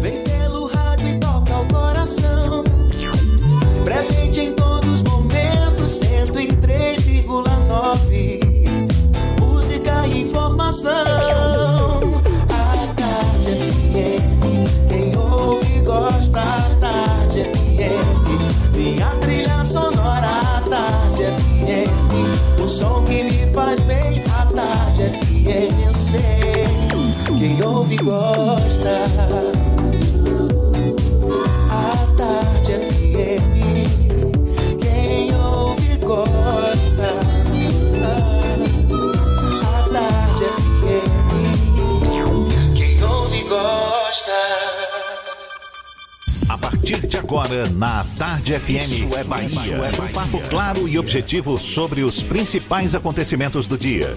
Vem pelo rádio e toca o coração. Presente em todos os momentos, 103,9. Música e informação. A tarde FM, quem ouve gosta. A tarde FM, minha trilha sonora. A tarde FM, o som que me Ouve gosta. A tarde FM, quem ouve gosta. A tarde FM, quem ouve gosta. A partir de agora, na Tarde FM. Isso é Bahia. Um papo claro e objetivo sobre os principais acontecimentos do dia.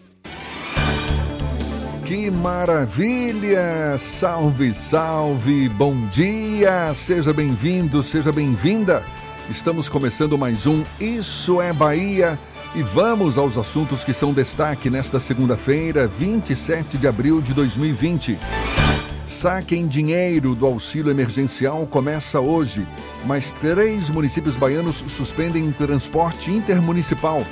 Que maravilha! Salve, salve! Bom dia! Seja bem-vindo, seja bem-vinda! Estamos começando mais um Isso é Bahia e vamos aos assuntos que são destaque nesta segunda-feira, 27 de abril de 2020. Saque em dinheiro do auxílio emergencial começa hoje, mas três municípios baianos suspendem transporte intermunicipal.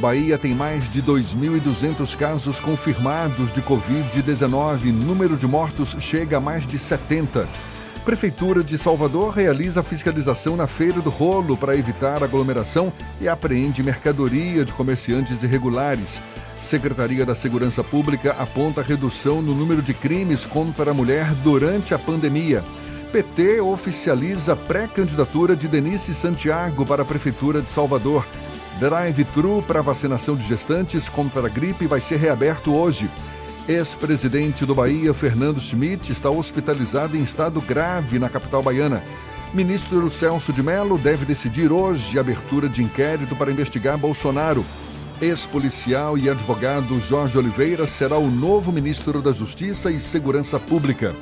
Bahia tem mais de 2.200 casos confirmados de Covid-19. Número de mortos chega a mais de 70. Prefeitura de Salvador realiza fiscalização na Feira do Rolo para evitar aglomeração e apreende mercadoria de comerciantes irregulares. Secretaria da Segurança Pública aponta redução no número de crimes contra a mulher durante a pandemia. PT oficializa pré-candidatura de Denise Santiago para a Prefeitura de Salvador. Drive-thru para vacinação de gestantes contra a gripe vai ser reaberto hoje. Ex-presidente do Bahia, Fernando Schmidt, está hospitalizado em estado grave na capital baiana. Ministro Celso de Mello deve decidir hoje a abertura de inquérito para investigar Bolsonaro. Ex-policial e advogado Jorge Oliveira será o novo ministro da Justiça e Segurança Pública.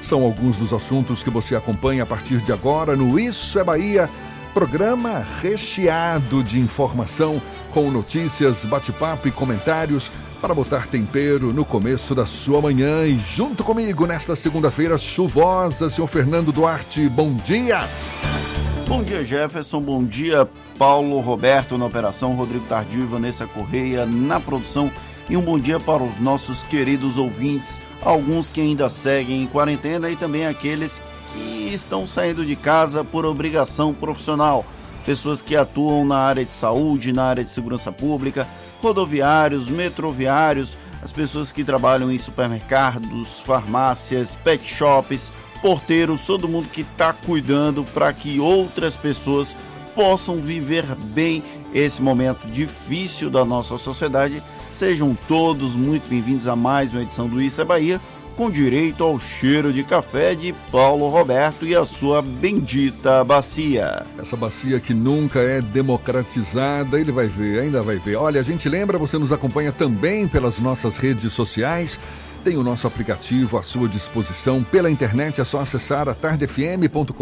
São alguns dos assuntos que você acompanha a partir de agora no Isso é Bahia, programa recheado de informação, com notícias, bate-papo e comentários para botar tempero no começo da sua manhã. E junto comigo nesta segunda-feira chuvosa, senhor Fernando Duarte, bom dia! Bom dia, Jefferson. Bom dia, Paulo Roberto na operação, Rodrigo Tardio e Vanessa Correia na produção. E um bom dia para os nossos queridos ouvintes, alguns que ainda seguem em quarentena e também aqueles que estão saindo de casa por obrigação profissional. Pessoas que atuam na área de saúde, na área de segurança pública, rodoviários, metroviários, as pessoas que trabalham em supermercados, farmácias, pet shops, porteiros, todo mundo que está cuidando para que outras pessoas possam viver bem esse momento difícil da nossa sociedade. Sejam todos muito bem-vindos a mais uma edição do Isso é Bahia, com direito ao cheiro de café de Paulo Roberto e a sua bendita bacia. Essa bacia que nunca é democratizada, ele vai ver, ainda vai ver. Olha, a gente lembra, você nos acompanha também pelas nossas redes sociais. Tem o nosso aplicativo à sua disposição pela internet, é só acessar atardefm.com.br.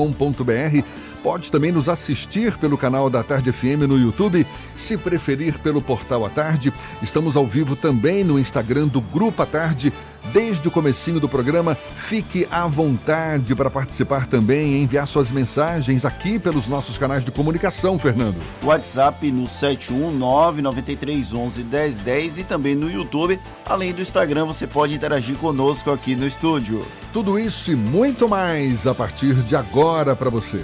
Pode também nos assistir pelo canal da Tarde FM no YouTube, se preferir pelo portal à tarde. Estamos ao vivo também no Instagram do Grupo à Tarde. Desde o comecinho do programa, fique à vontade para participar também e enviar suas mensagens aqui pelos nossos canais de comunicação, Fernando. WhatsApp no 71993111010 e também no YouTube. Além do Instagram, você pode interagir conosco aqui no estúdio. Tudo isso e muito mais a partir de agora para você.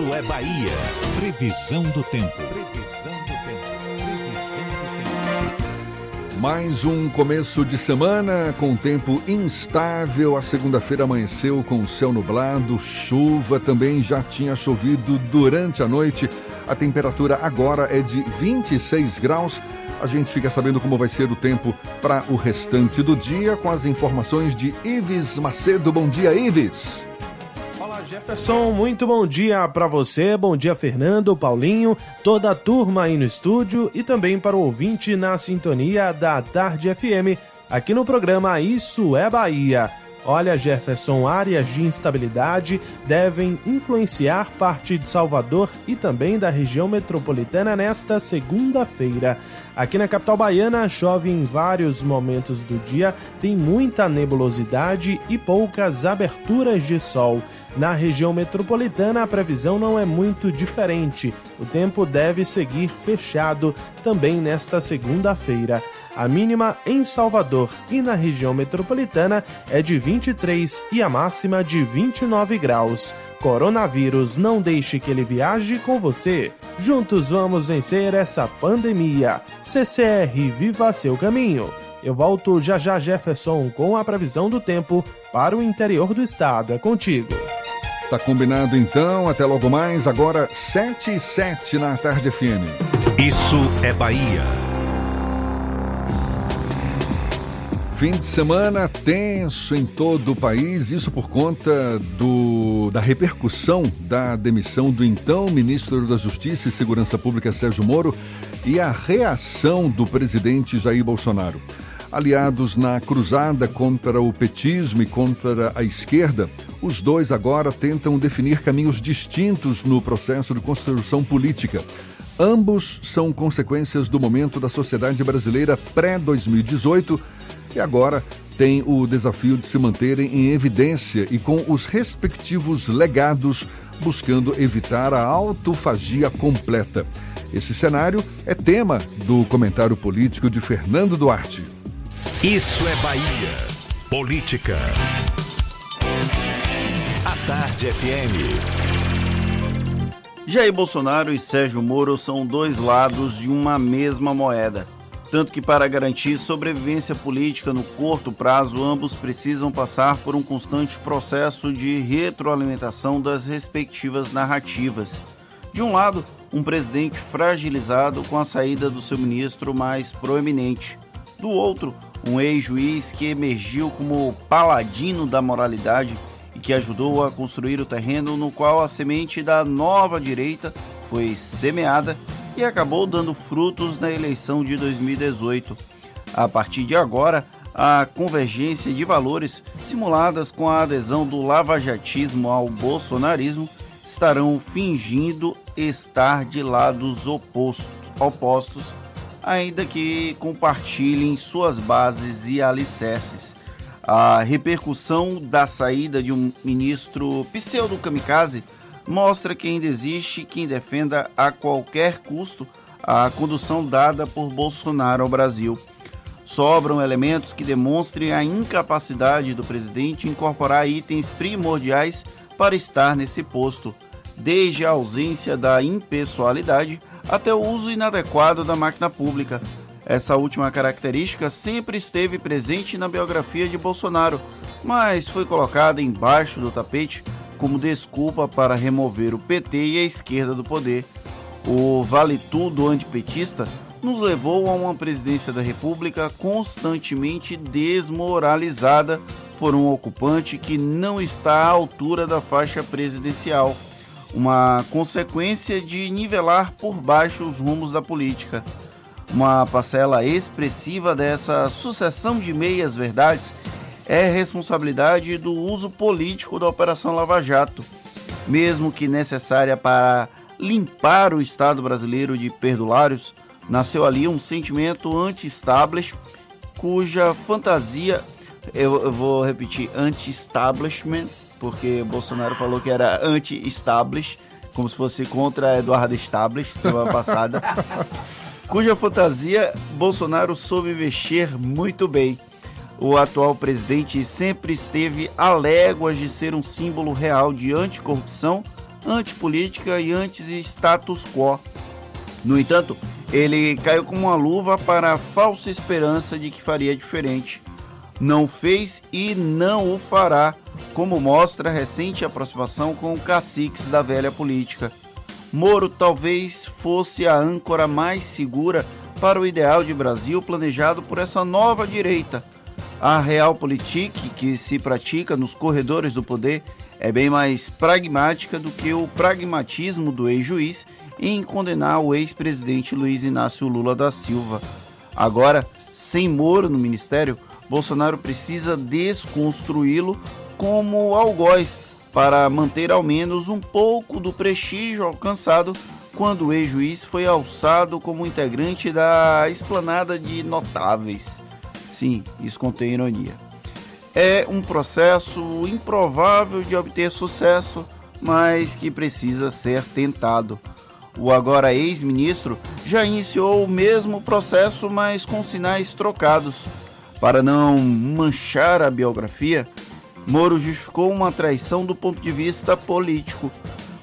Isso é Bahia. Previsão do tempo. Previsão do tempo. Mais um começo de semana com tempo instável. A segunda-feira amanheceu com o céu nublado, chuva também já tinha chovido durante a noite. A temperatura agora é de 26 graus. A gente fica sabendo como vai ser o tempo para o restante do dia com as informações de Ives Macedo. Bom dia, Ives. Jefferson. Muito bom dia para você. Bom dia, Fernando, Paulinho, toda a turma aí no estúdio e também para o ouvinte na sintonia da Tarde FM, aqui no programa Isso é Bahia. Olha, Jefferson, áreas de instabilidade devem influenciar parte de Salvador e também da região metropolitana nesta segunda-feira. Aqui na capital baiana chove em vários momentos do dia, tem muita nebulosidade e poucas aberturas de sol. Na região metropolitana, a previsão não é muito diferente. O tempo deve seguir fechado também nesta segunda-feira. A mínima em Salvador e na região metropolitana é de 23 e a máxima de 29 graus. Coronavírus, não deixe que ele viaje com você. Juntos vamos vencer essa pandemia. CCR, viva seu caminho. Eu volto já já, Jefferson, com a previsão do tempo para o interior do estado. É contigo. Tá combinado então, até logo mais, agora 7 e 7 na tarde FM. Isso é Bahia. Fim de semana tenso em todo o país, isso por conta do, da repercussão da demissão do então ministro da Justiça e Segurança Pública Sérgio Moro e a reação do presidente Jair Bolsonaro. Aliados na cruzada contra o petismo e contra a esquerda, os dois agora tentam definir caminhos distintos no processo de construção política. Ambos são consequências do momento da sociedade brasileira pré-2018 e agora tem o desafio de se manterem em evidência e com os respectivos legados, buscando evitar a autofagia completa. Esse cenário é tema do comentário político de Fernando Duarte. Isso é Bahia. Política. A Tarde FM. Jair Bolsonaro e Sérgio Moro são dois lados de uma mesma moeda. Tanto que, para garantir sobrevivência política no curto prazo, ambos precisam passar por um constante processo de retroalimentação das respectivas narrativas. De um lado, um presidente fragilizado com a saída do seu ministro mais proeminente. Do outro, um ex-juiz que emergiu como paladino da moralidade e que ajudou a construir o terreno no qual a semente da nova direita foi semeada e acabou dando frutos na eleição de 2018. A partir de agora, a convergência de valores, simuladas com a adesão do lavajatismo ao bolsonarismo, estarão fingindo estar de lados opostos, ainda que compartilhem suas bases e alicerces. A repercussão da saída de um ministro pseudo-kamikaze mostra que ainda existe quem defenda a qualquer custo a condução dada por Bolsonaro ao Brasil. Sobram elementos que demonstrem a incapacidade do presidente incorporar itens primordiais para estar nesse posto, desde a ausência da impessoalidade até o uso inadequado da máquina pública. Essa última característica sempre esteve presente na biografia de Bolsonaro, mas foi colocada embaixo do tapete como desculpa para remover o PT e a esquerda do poder. O vale tudo antipetista nos levou a uma presidência da República constantemente desmoralizada por um ocupante que não está à altura da faixa presidencial, uma consequência de nivelar por baixo os rumos da política. Uma parcela expressiva dessa sucessão de meias verdades é responsabilidade do uso político da Operação Lava Jato, mesmo que necessária para limpar o Estado brasileiro de perdulários, nasceu ali um sentimento anti-establishment, cuja fantasia, eu, vou repetir, anti-establishment, porque Bolsonaro falou que era anti-establish, como se fosse contra Eduardo Stablish, semana passada, cuja fantasia Bolsonaro soube vestir muito bem o atual presidente sempre esteve a léguas de ser um símbolo real de anticorrupção, antipolítica e anti-status quo. No entanto, ele caiu como uma luva para a falsa esperança de que faria diferente. Não fez e não o fará, como mostra a recente aproximação com caciques da velha política. Moro talvez fosse a âncora mais segura para o ideal de Brasil planejado por essa nova direita. A realpolitik que se pratica nos corredores do poder é bem mais pragmática do que o pragmatismo do ex-juiz em condenar o ex-presidente Luiz Inácio Lula da Silva. Agora, sem Moro no ministério, Bolsonaro precisa desconstruí-lo como algoz para manter ao menos um pouco do prestígio alcançado quando o ex-juiz foi alçado como integrante da esplanada de notáveis. Sim, isso contém ironia. É um processo improvável de obter sucesso, mas que precisa ser tentado. O agora ex-ministro já iniciou o mesmo processo, mas com sinais trocados. Para não manchar a biografia, Moro justificou uma traição do ponto de vista político.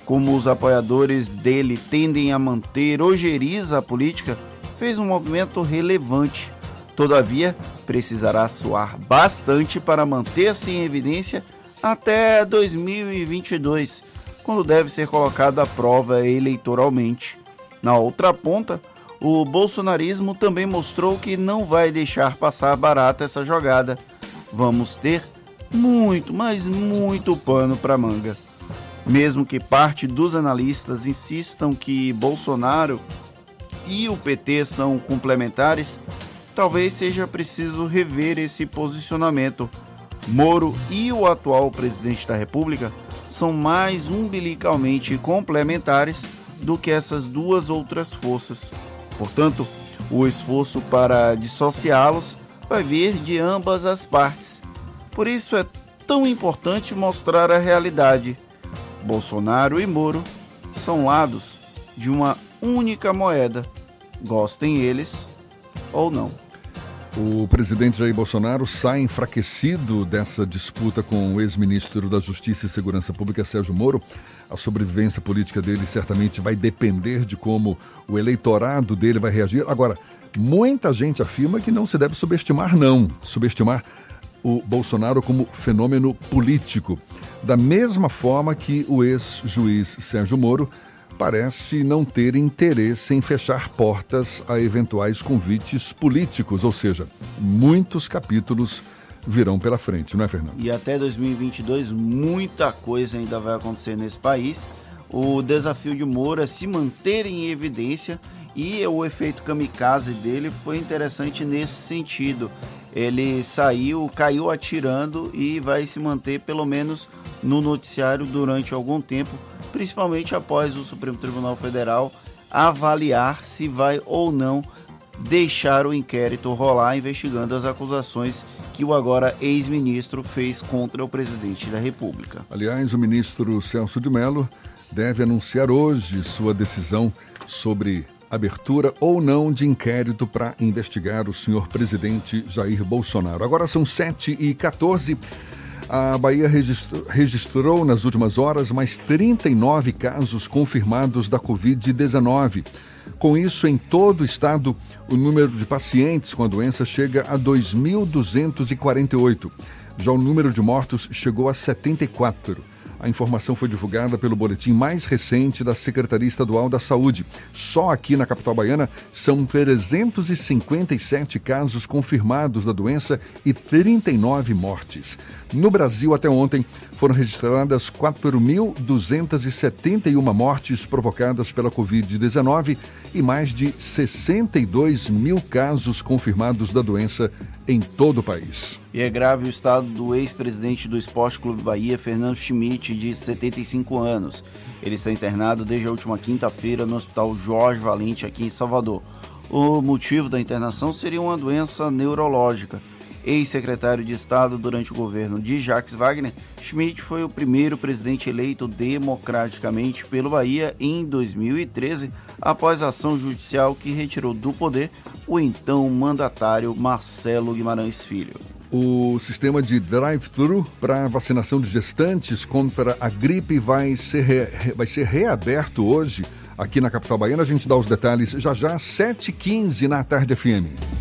Como os apoiadores dele tendem a manter ojeriza a política, fez um movimento relevante. Todavia, precisará suar bastante para manter-se em evidência até 2022, quando deve ser colocado à prova eleitoralmente. Na outra ponta, o bolsonarismo também mostrou que não vai deixar passar barata essa jogada. Vamos ter muito, mas muito pano para manga. Mesmo que parte dos analistas insistam que Bolsonaro e o PT são complementares, talvez seja preciso rever esse posicionamento. Moro e o atual presidente da República são mais umbilicalmente complementares do que essas duas outras forças. Portanto, o esforço para dissociá-los vai vir de ambas as partes por isso é tão importante mostrar a realidade. Bolsonaro e Moro são lados de uma única moeda, gostem eles ou não. O presidente Jair Bolsonaro sai enfraquecido dessa disputa com o ex-ministro da Justiça e Segurança Pública, Sérgio Moro. A sobrevivência política dele certamente vai depender de como o eleitorado dele vai reagir. Agora, muita gente afirma que não se deve subestimar, não. Subestimar o Bolsonaro como fenômeno político, da mesma forma que o ex-juiz Sérgio Moro parece não ter interesse em fechar portas a eventuais convites políticos, ou seja, muitos capítulos virão pela frente, não é, Fernando? E até 2022 muita coisa ainda vai acontecer nesse país. O desafio de Moro é se manter em evidência e o efeito kamikaze dele foi interessante nesse sentido. Ele saiu, caiu atirando e vai se manter pelo menos no noticiário durante algum tempo, principalmente após o Supremo Tribunal Federal avaliar se vai ou não deixar o inquérito rolar investigando as acusações que o agora ex-ministro fez contra o presidente da República. Aliás, o ministro Celso de Mello deve anunciar hoje sua decisão sobre abertura ou não de inquérito para investigar o senhor presidente Jair Bolsonaro. Agora são 7 e 14 a Bahia registrou, registrou, nas últimas horas mais 39 casos confirmados da Covid-19. Com isso, em todo o estado, o número de pacientes com a doença chega a 2.248. Já o número de mortos chegou a 74. A informação foi divulgada pelo boletim mais recente da Secretaria Estadual da Saúde. Só aqui na capital baiana são 357 casos confirmados da doença e 39 mortes. No Brasil, até ontem, foram registradas 4.271 mortes provocadas pela Covid-19 e mais de 62 mil casos confirmados da doença em todo o país. E é grave o estado do ex-presidente do Esporte Clube Bahia, Fernando Schmidt, de 75 anos. Ele está internado desde a última quinta-feira no Hospital Jorge Valente, aqui em Salvador. O motivo da internação seria uma doença neurológica ex-secretário de Estado durante o governo de Jacques Wagner, Schmidt foi o primeiro presidente eleito democraticamente pelo Bahia em 2013, após ação judicial que retirou do poder o então mandatário Marcelo Guimarães Filho. O sistema de drive-thru para vacinação de gestantes contra a gripe vai ser, re... vai ser reaberto hoje aqui na capital baiana. A gente dá os detalhes já já, 7h15 na tarde FM.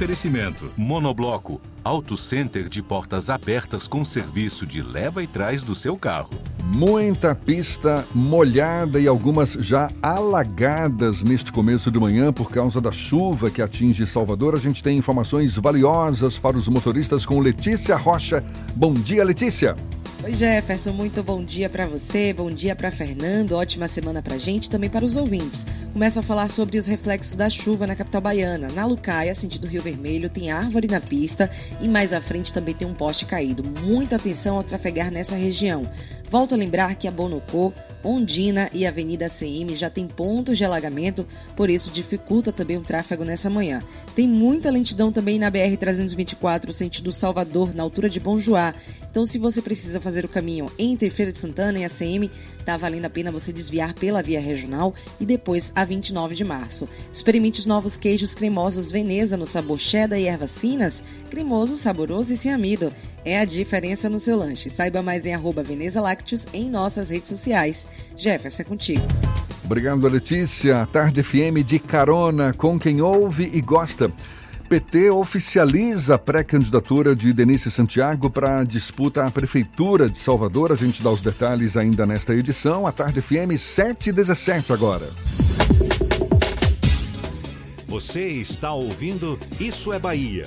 Oferecimento: Monobloco, Auto Center de portas abertas com serviço de leva e trás do seu carro. Muita pista molhada e algumas já alagadas neste começo de manhã por causa da chuva que atinge Salvador. A gente tem informações valiosas para os motoristas com Letícia Rocha. Bom dia, Letícia. Oi Jefferson, muito bom dia para você, bom dia para Fernando, ótima semana pra gente também para os ouvintes. Começo a falar sobre os reflexos da chuva na capital baiana. Na Lucaia, sentido Rio Vermelho, tem árvore na pista e mais à frente também tem um poste caído. Muita atenção ao trafegar nessa região. Volto a lembrar que a Bonocô Ondina e Avenida CM já tem pontos de alagamento, por isso dificulta também o tráfego nessa manhã. Tem muita lentidão também na BR-324, sentido Salvador, na altura de Bom Joá. Então, se você precisa fazer o caminho entre Feira de Santana e a CM, tá valendo a pena você desviar pela via regional e depois a 29 de março. Experimente os novos queijos cremosos Veneza no sabor cheddar e ervas finas, cremoso, saboroso e sem amido. É a diferença no seu lanche. Saiba mais em arroba Veneza Lácteos em nossas redes sociais. Jefferson, é contigo. Obrigado, Letícia. Tarde FM de carona com quem ouve e gosta. PT oficializa a pré-candidatura de Denise Santiago para a disputa à Prefeitura de Salvador. A gente dá os detalhes ainda nesta edição. A Tarde FM 717 agora. Você está ouvindo Isso é Bahia.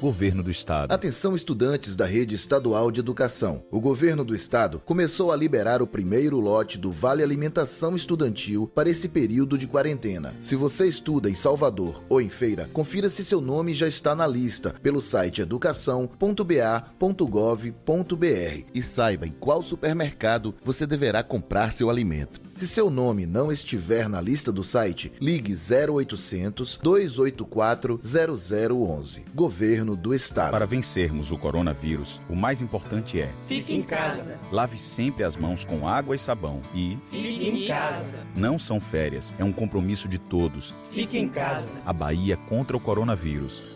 Governo do Estado. Atenção, estudantes da rede estadual de educação. O governo do Estado começou a liberar o primeiro lote do Vale Alimentação Estudantil para esse período de quarentena. Se você estuda em Salvador ou em Feira, confira se seu nome já está na lista pelo site educação.ba.gov.br e saiba em qual supermercado você deverá comprar seu alimento. Se seu nome não estiver na lista do site, ligue 0800 284 0011. Governo do Estado. Para vencermos o coronavírus, o mais importante é: fique em casa. Lave sempre as mãos com água e sabão e fique em casa. Não são férias, é um compromisso de todos. Fique em casa. A Bahia contra o coronavírus.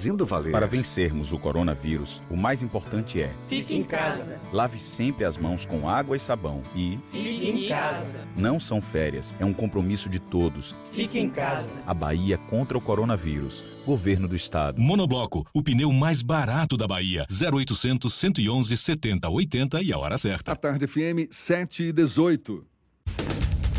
fazendo valer. Para vencermos o coronavírus, o mais importante é: fique em casa. Lave sempre as mãos com água e sabão e fique em casa. Não são férias, é um compromisso de todos. Fique em casa. A Bahia contra o coronavírus. Governo do Estado. Monobloco, o pneu mais barato da Bahia. 0800 111 70 80 e a hora certa. A Tarde FM 7 e 18.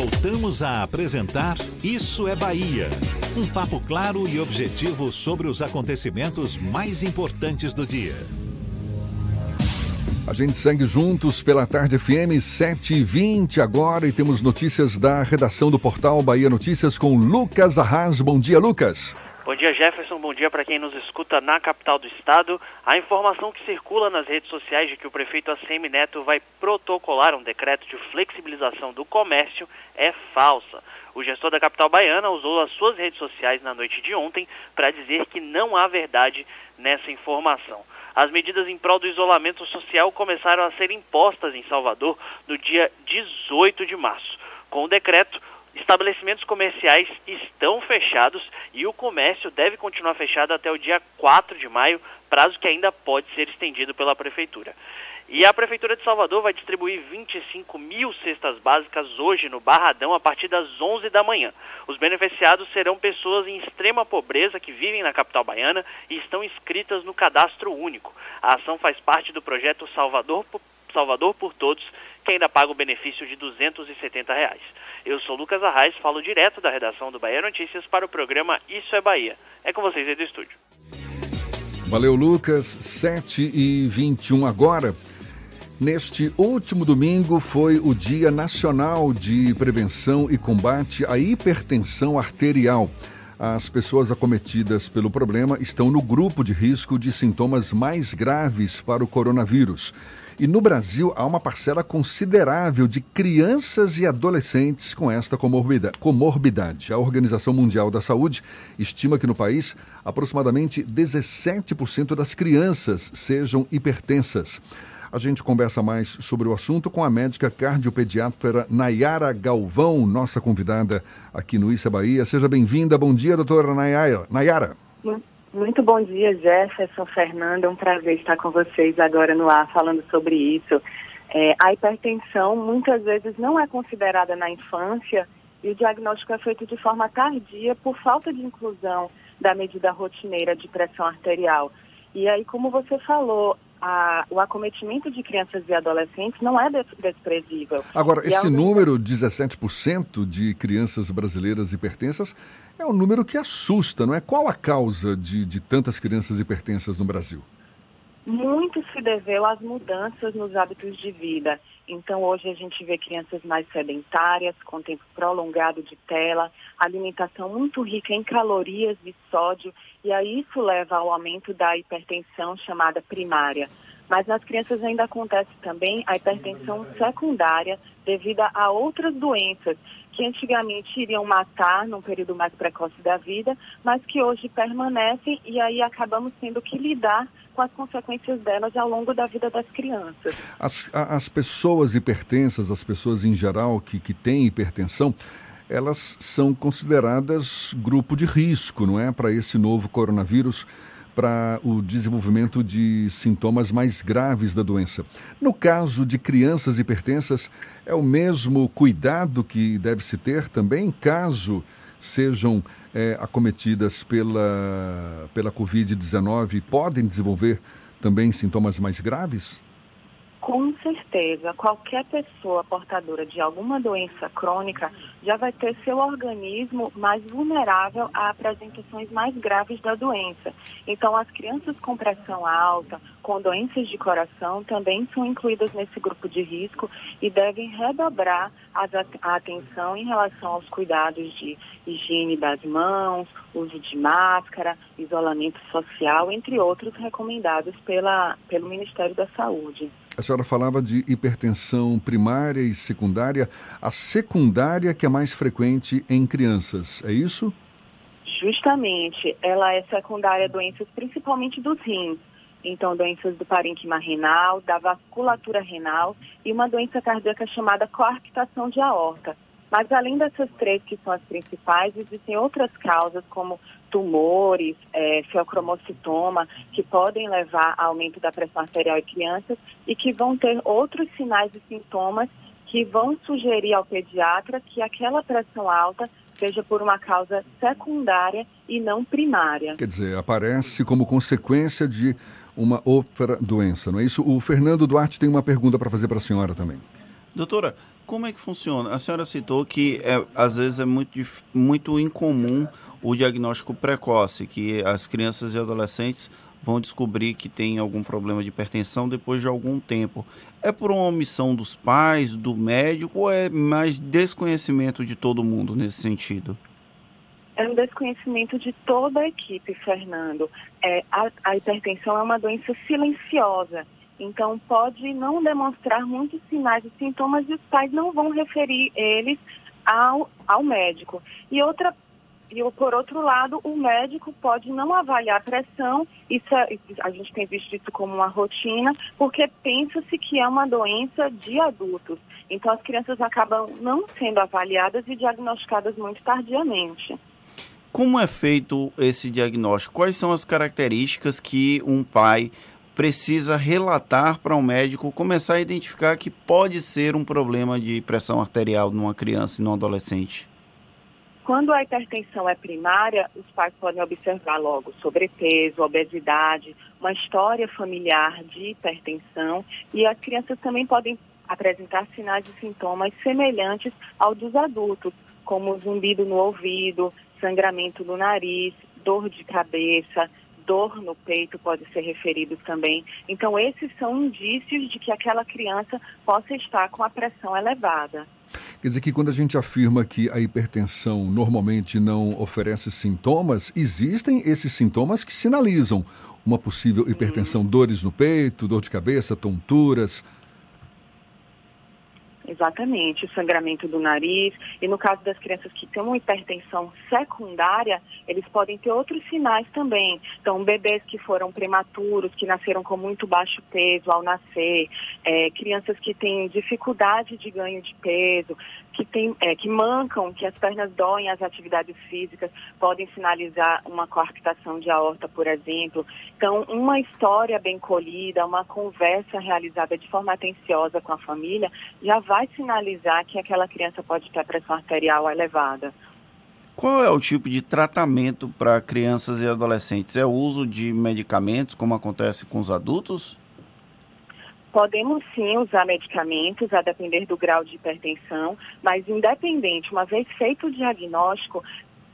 Voltamos a apresentar Isso é Bahia. Um papo claro e objetivo sobre os acontecimentos mais importantes do dia. A gente segue juntos pela Tarde FM 7h20 agora e temos notícias da redação do portal Bahia Notícias com Lucas Arras. Bom dia, Lucas. Bom dia, Jefferson. Bom dia para quem nos escuta na capital do estado. A informação que circula nas redes sociais de que o prefeito ACM Neto vai protocolar um decreto de flexibilização do comércio é falsa. O gestor da capital baiana usou as suas redes sociais na noite de ontem para dizer que não há verdade nessa informação. As medidas em prol do isolamento social começaram a ser impostas em Salvador no dia 18 de março. Com o decreto, estabelecimentos comerciais estão fechados e o comércio deve continuar fechado até o dia 4 de maio, prazo que ainda pode ser estendido pela prefeitura. E a Prefeitura de Salvador vai distribuir 25 mil cestas básicas hoje no Barradão a partir das 11 da manhã. Os beneficiados serão pessoas em extrema pobreza que vivem na capital baiana e estão inscritas no cadastro único. A ação faz parte do projeto Salvador Salvador por Todos, que ainda paga o benefício de 270 reais. Eu sou Lucas Arraes, falo direto da redação do Bahia Notícias para o programa Isso é Bahia. É com vocês aí do estúdio. Valeu, Lucas. 7 e 21 agora. Neste último domingo foi o Dia Nacional de Prevenção e Combate à Hipertensão Arterial. As pessoas acometidas pelo problema estão no grupo de risco de sintomas mais graves para o coronavírus. E no Brasil há uma parcela considerável de crianças e adolescentes com esta comorbidade. A Organização Mundial da Saúde estima que no país aproximadamente 17% das crianças sejam hipertensas. A gente conversa mais sobre o assunto com a médica cardiopediatra Nayara Galvão, nossa convidada aqui no Issa Bahia. Seja bem-vinda. Bom dia, doutora Nayara. Nayara. Muito bom dia, Jefferson, Fernanda. É um prazer estar com vocês agora no ar falando sobre isso. É, a hipertensão muitas vezes não é considerada na infância e o diagnóstico é feito de forma tardia por falta de inclusão da medida rotineira de pressão arterial. E aí, como você falou, a, o acometimento de crianças e adolescentes não é desprezível. Agora, esse é número, 17% de crianças brasileiras hipertensas, é um número que assusta, não é? Qual a causa de, de tantas crianças hipertensas no Brasil? Muito se deveu às mudanças nos hábitos de vida. Então, hoje a gente vê crianças mais sedentárias, com tempo prolongado de tela, alimentação muito rica em calorias e sódio, e aí isso leva ao aumento da hipertensão chamada primária. Mas nas crianças ainda acontece também a hipertensão secundária devido a outras doenças que antigamente iriam matar num período mais precoce da vida, mas que hoje permanecem e aí acabamos tendo que lidar com as consequências delas ao longo da vida das crianças. As, as pessoas hipertensas, as pessoas em geral que, que têm hipertensão, elas são consideradas grupo de risco, não é? Para esse novo coronavírus, para o desenvolvimento de sintomas mais graves da doença. No caso de crianças hipertensas, é o mesmo cuidado que deve se ter também, caso sejam é, acometidas pela, pela Covid-19 podem desenvolver também sintomas mais graves? Com certeza, qualquer pessoa portadora de alguma doença crônica já vai ter seu organismo mais vulnerável a apresentações mais graves da doença. Então, as crianças com pressão alta, com doenças de coração, também são incluídas nesse grupo de risco e devem redobrar a atenção em relação aos cuidados de higiene das mãos, uso de máscara, isolamento social, entre outros recomendados pela, pelo Ministério da Saúde. A senhora falava de hipertensão primária e secundária. A secundária que é mais frequente em crianças, é isso? Justamente. Ela é secundária a doenças principalmente dos rins. Então, doenças do parênquima renal, da vasculatura renal e uma doença cardíaca chamada coarctação de aorta. Mas além dessas três que são as principais, existem outras causas como tumores, é, feocromocitoma, que podem levar a aumento da pressão arterial em crianças e que vão ter outros sinais e sintomas que vão sugerir ao pediatra que aquela pressão alta seja por uma causa secundária e não primária. Quer dizer, aparece como consequência de uma outra doença, não é isso? O Fernando Duarte tem uma pergunta para fazer para a senhora também. Doutora, como é que funciona? A senhora citou que é, às vezes é muito, muito incomum o diagnóstico precoce, que as crianças e adolescentes vão descobrir que tem algum problema de hipertensão depois de algum tempo. É por uma omissão dos pais, do médico, ou é mais desconhecimento de todo mundo nesse sentido? É um desconhecimento de toda a equipe, Fernando. É, a, a hipertensão é uma doença silenciosa então, pode não demonstrar muitos sinais e sintomas e os pais não vão referir eles ao, ao médico. E outra e por outro lado, o médico pode não avaliar a pressão, isso é, a gente tem visto isso como uma rotina, porque pensa-se que é uma doença de adultos. Então as crianças acabam não sendo avaliadas e diagnosticadas muito tardiamente. Como é feito esse diagnóstico? Quais são as características que um pai precisa relatar para um médico começar a identificar que pode ser um problema de pressão arterial numa criança e num adolescente? Quando a hipertensão é primária, os pais podem observar logo sobrepeso, obesidade, uma história familiar de hipertensão e as crianças também podem apresentar sinais e sintomas semelhantes ao dos adultos, como zumbido no ouvido, sangramento no nariz, dor de cabeça, dor no peito pode ser referido também. Então, esses são indícios de que aquela criança possa estar com a pressão elevada. Quer dizer que quando a gente afirma que a hipertensão normalmente não oferece sintomas, existem esses sintomas que sinalizam uma possível hipertensão, dores no peito, dor de cabeça, tonturas, Exatamente, o sangramento do nariz. E no caso das crianças que têm uma hipertensão secundária, eles podem ter outros sinais também. Então, bebês que foram prematuros, que nasceram com muito baixo peso ao nascer, é, crianças que têm dificuldade de ganho de peso, que, tem, é, que mancam, que as pernas doem as atividades físicas, podem sinalizar uma coarctação de aorta, por exemplo. Então, uma história bem colhida, uma conversa realizada de forma atenciosa com a família, já vai sinalizar que aquela criança pode ter pressão arterial elevada. Qual é o tipo de tratamento para crianças e adolescentes? É o uso de medicamentos, como acontece com os adultos? Podemos sim usar medicamentos, a depender do grau de hipertensão, mas independente, uma vez feito o diagnóstico,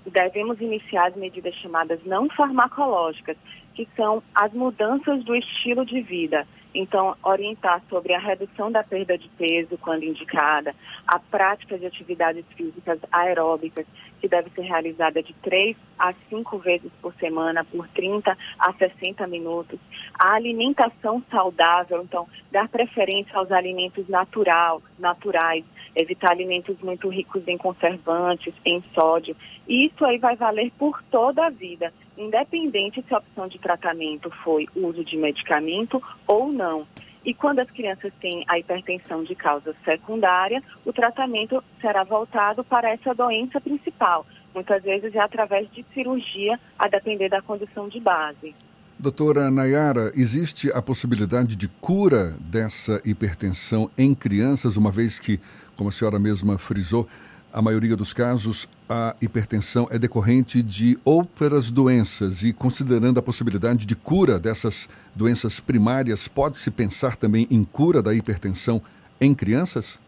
devemos iniciar as medidas chamadas não farmacológicas, que são as mudanças do estilo de vida. Então, orientar sobre a redução da perda de peso quando indicada, a prática de atividades físicas aeróbicas, que deve ser realizada de 3 a 5 vezes por semana, por 30 a 60 minutos. A alimentação saudável, então, dar preferência aos alimentos natural, naturais, evitar alimentos muito ricos em conservantes, em sódio. E isso aí vai valer por toda a vida, independente se a opção de tratamento foi uso de medicamento ou não. E quando as crianças têm a hipertensão de causa secundária, o tratamento será voltado para essa doença principal. Muitas vezes é através de cirurgia, a depender da condição de base. Doutora Nayara, existe a possibilidade de cura dessa hipertensão em crianças, uma vez que, como a senhora mesma frisou, a maioria dos casos, a hipertensão é decorrente de outras doenças e, considerando a possibilidade de cura dessas doenças primárias, pode-se pensar também em cura da hipertensão em crianças?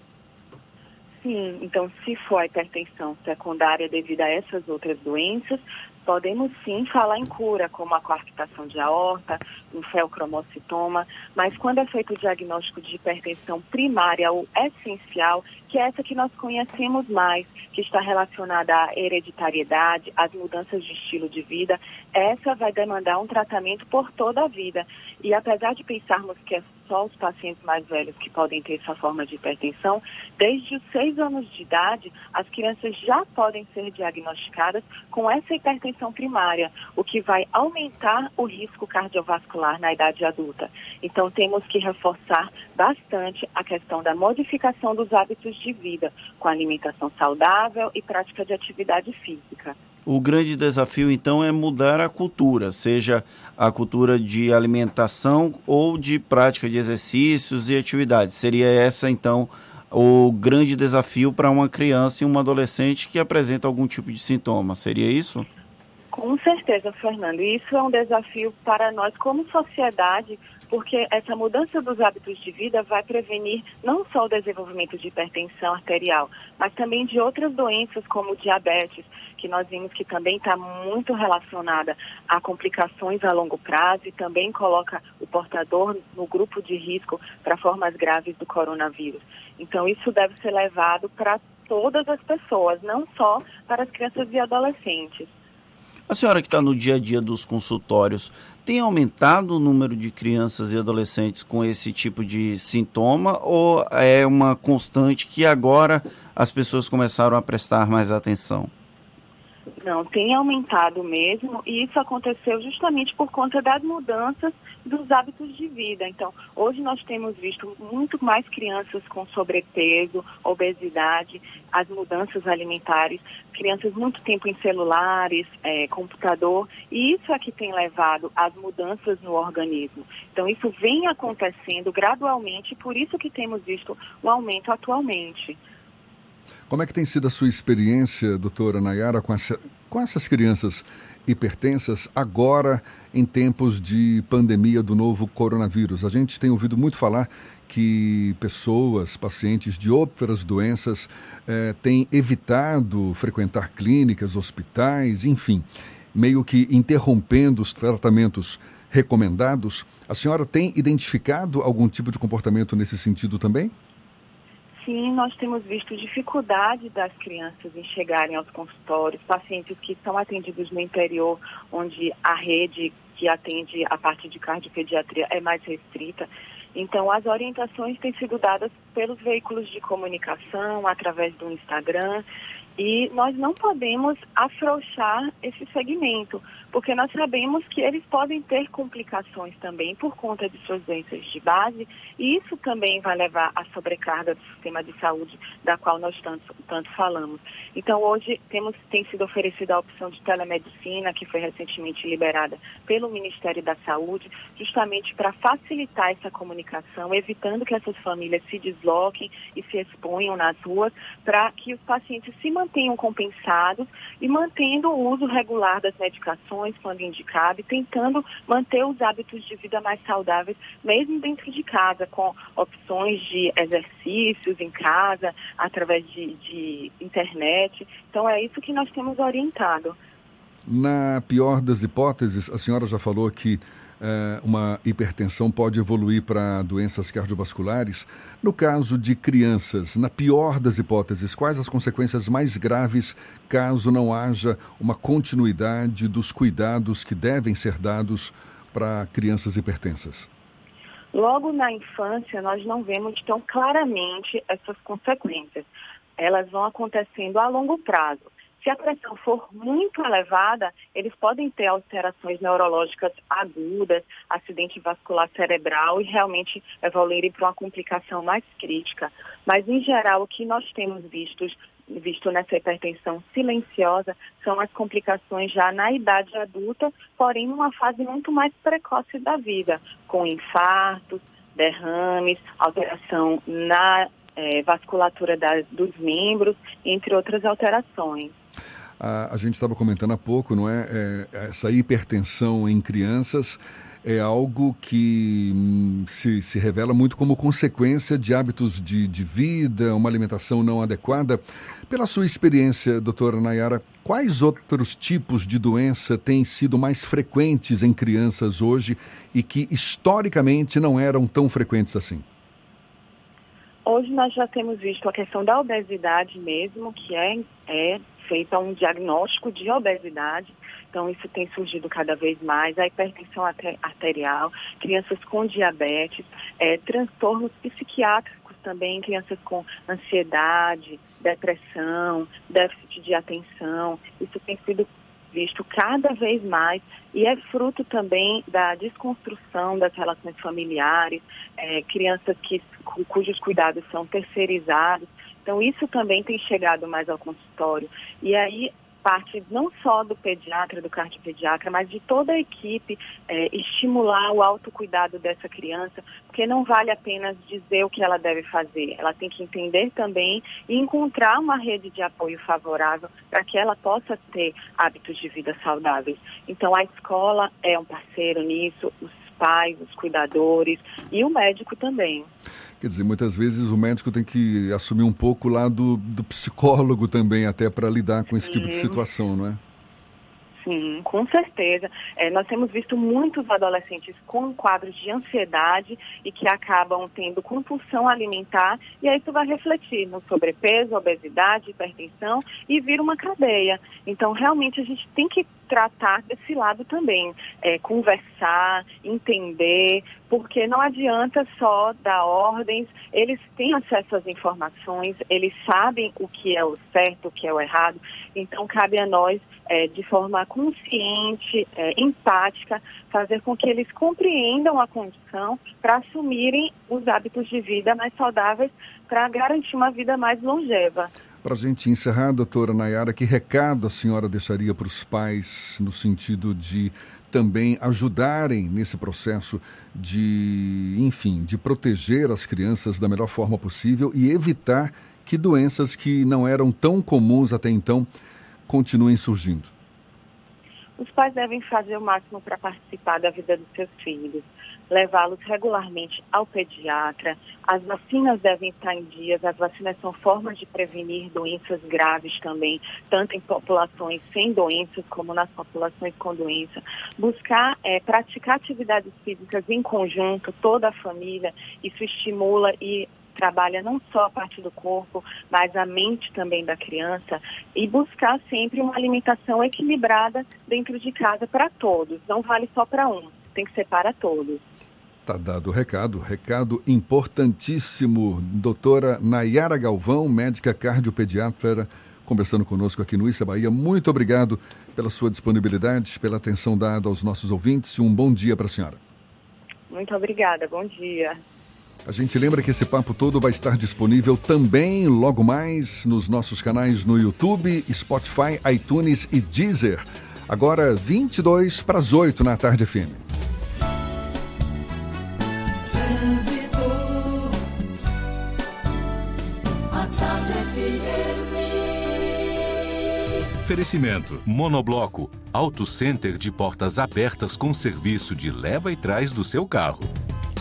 Sim, então se for a hipertensão secundária devido a essas outras doenças, podemos sim falar em cura, como a coarctação de aorta, um feocromocitoma, mas quando é feito o diagnóstico de hipertensão primária ou essencial, que é essa que nós conhecemos mais, que está relacionada à hereditariedade, às mudanças de estilo de vida, essa vai demandar um tratamento por toda a vida. E apesar de pensarmos que é só os pacientes mais velhos que podem ter essa forma de hipertensão, desde os seis anos de idade, as crianças já podem ser diagnosticadas com essa hipertensão primária, o que vai aumentar o risco cardiovascular na idade adulta. Então, temos que reforçar bastante a questão da modificação dos hábitos de vida, com alimentação saudável e prática de atividade física. O grande desafio, então, é mudar a cultura, seja a cultura de alimentação ou de prática de exercícios e atividades. Seria essa, então, o grande desafio para uma criança e um adolescente que apresenta algum tipo de sintoma. Seria isso? Com certeza, Fernando. Isso é um desafio para nós como sociedade, porque essa mudança dos hábitos de vida vai prevenir não só o desenvolvimento de hipertensão arterial, mas também de outras doenças como diabetes, que nós vimos que também está muito relacionada a complicações a longo prazo e também coloca o portador no grupo de risco para formas graves do coronavírus. Então, isso deve ser levado para todas as pessoas, não só para as crianças e adolescentes. A senhora que está no dia a dia dos consultórios, tem aumentado o número de crianças e adolescentes com esse tipo de sintoma ou é uma constante que agora as pessoas começaram a prestar mais atenção? Não, tem aumentado mesmo e isso aconteceu justamente por conta das mudanças dos hábitos de vida. Então, hoje nós temos visto muito mais crianças com sobrepeso, obesidade, as mudanças alimentares, crianças muito tempo em celulares, é, computador, e isso é que tem levado às mudanças no organismo. Então, isso vem acontecendo gradualmente, por isso que temos visto um aumento atualmente. Como é que tem sido a sua experiência, doutora Nayara, com, essa, com essas crianças hipertensas agora em tempos de pandemia do novo coronavírus? A gente tem ouvido muito falar que pessoas, pacientes de outras doenças, eh, têm evitado frequentar clínicas, hospitais, enfim, meio que interrompendo os tratamentos recomendados. A senhora tem identificado algum tipo de comportamento nesse sentido também? Sim, nós temos visto dificuldade das crianças em chegarem aos consultórios, pacientes que são atendidos no interior, onde a rede que atende a parte de cardiopediatria é mais restrita. Então, as orientações têm sido dadas pelos veículos de comunicação, através do Instagram, e nós não podemos afrouxar esse segmento, porque nós sabemos que eles podem ter complicações também por conta de suas doenças de base, e isso também vai levar à sobrecarga do sistema de saúde, da qual nós tanto, tanto falamos. Então, hoje temos, tem sido oferecida a opção de telemedicina, que foi recentemente liberada pelo Ministério da Saúde, justamente para facilitar essa comunicação, evitando que essas famílias se desloquem e se exponham nas ruas, para que os pacientes se mantenham mantenham compensados e mantendo o uso regular das medicações quando indicado e tentando manter os hábitos de vida mais saudáveis, mesmo dentro de casa, com opções de exercícios em casa, através de, de internet. Então é isso que nós temos orientado. Na pior das hipóteses, a senhora já falou que uma hipertensão pode evoluir para doenças cardiovasculares. No caso de crianças, na pior das hipóteses, quais as consequências mais graves caso não haja uma continuidade dos cuidados que devem ser dados para crianças hipertensas? Logo na infância, nós não vemos tão claramente essas consequências. Elas vão acontecendo a longo prazo. Se a pressão for muito elevada, eles podem ter alterações neurológicas agudas, acidente vascular cerebral e realmente evoluírem para uma complicação mais crítica. Mas, em geral, o que nós temos visto, visto nessa hipertensão silenciosa são as complicações já na idade adulta, porém numa fase muito mais precoce da vida, com infartos, derrames, alteração na é, vasculatura da, dos membros, entre outras alterações. A, a gente estava comentando há pouco, não é? é? Essa hipertensão em crianças é algo que hum, se, se revela muito como consequência de hábitos de, de vida, uma alimentação não adequada. Pela sua experiência, doutora Nayara, quais outros tipos de doença têm sido mais frequentes em crianças hoje e que historicamente não eram tão frequentes assim? Hoje nós já temos visto a questão da obesidade mesmo, que é, é feita um diagnóstico de obesidade. Então, isso tem surgido cada vez mais. A hipertensão arterial, crianças com diabetes, é, transtornos psiquiátricos também, crianças com ansiedade, depressão, déficit de atenção. Isso tem sido visto cada vez mais e é fruto também da desconstrução das relações familiares, é, crianças que, cujos cuidados são terceirizados. Então, isso também tem chegado mais ao consultório. E aí, parte não só do pediatra, do cardiopediatra, mas de toda a equipe é, estimular o autocuidado dessa criança, porque não vale apenas dizer o que ela deve fazer, ela tem que entender também e encontrar uma rede de apoio favorável para que ela possa ter hábitos de vida saudáveis. Então a escola é um parceiro nisso, pais, os cuidadores e o médico também. Quer dizer, muitas vezes o médico tem que assumir um pouco lá do, do psicólogo também, até para lidar com esse Sim. tipo de situação, não é? Sim, com certeza. É, nós temos visto muitos adolescentes com quadros de ansiedade e que acabam tendo compulsão alimentar, e aí isso vai refletir no sobrepeso, obesidade, hipertensão e vira uma cadeia. Então, realmente, a gente tem que tratar desse lado também, é, conversar, entender, porque não adianta só dar ordens, eles têm acesso às informações, eles sabem o que é o certo, o que é o errado, então cabe a nós, é, de forma consciente, é, empática, fazer com que eles compreendam a condição para assumirem os hábitos de vida mais saudáveis para garantir uma vida mais longeva. Para a gente encerrar, doutora Nayara, que recado a senhora deixaria para os pais no sentido de também ajudarem nesse processo de, enfim, de proteger as crianças da melhor forma possível e evitar que doenças que não eram tão comuns até então continuem surgindo? Os pais devem fazer o máximo para participar da vida dos seus filhos levá-los regularmente ao pediatra. As vacinas devem estar em dias, as vacinas são formas de prevenir doenças graves também, tanto em populações sem doenças como nas populações com doença. Buscar é, praticar atividades físicas em conjunto, toda a família, isso estimula e trabalha não só a parte do corpo, mas a mente também da criança e buscar sempre uma alimentação equilibrada dentro de casa para todos. Não vale só para um, tem que ser para todos. Tá dado o recado, recado importantíssimo. Doutora Nayara Galvão, médica cardiopediatra, conversando conosco aqui no Issa Bahia. Muito obrigado pela sua disponibilidade, pela atenção dada aos nossos ouvintes um bom dia para a senhora. Muito obrigada, bom dia. A gente lembra que esse papo todo vai estar disponível também logo mais nos nossos canais no YouTube, Spotify, iTunes e Deezer. Agora 22 para as 8 na tarde FM. Oferecimento: Monobloco, Auto Center de portas abertas com serviço de leva e trás do seu carro.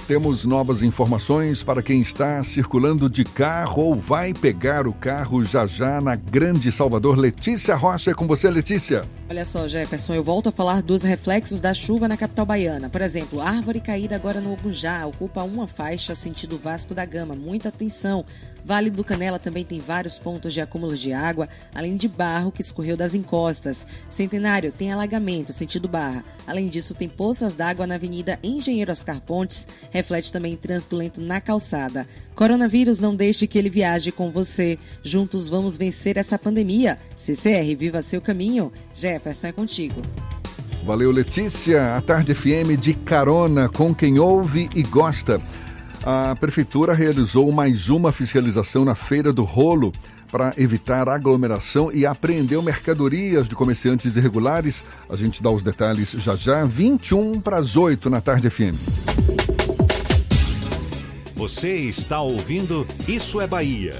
Temos novas informações para quem está circulando de carro ou vai pegar o carro já já na Grande Salvador. Letícia Rocha, é com você, Letícia. Olha só, Jefferson, eu volto a falar dos reflexos da chuva na capital baiana. Por exemplo, árvore caída agora no Ogujá ocupa uma faixa sentido Vasco da Gama. Muita atenção. Vale do Canela também tem vários pontos de acúmulo de água, além de barro que escorreu das encostas. Centenário tem alagamento, sentido Barra. Além disso, tem poças d'água na Avenida Engenheiro Oscar Pontes, reflete também trânsito lento na calçada. Coronavírus, não deixe que ele viaje com você. Juntos vamos vencer essa pandemia. CCR, viva seu caminho. Jefferson é contigo. Valeu, Letícia. A Tarde FM de carona com quem ouve e gosta a Prefeitura realizou mais uma fiscalização na Feira do Rolo para evitar aglomeração e apreendeu mercadorias de comerciantes irregulares. A gente dá os detalhes já já, 21 para as 8 na tarde FM. Você está ouvindo Isso é Bahia.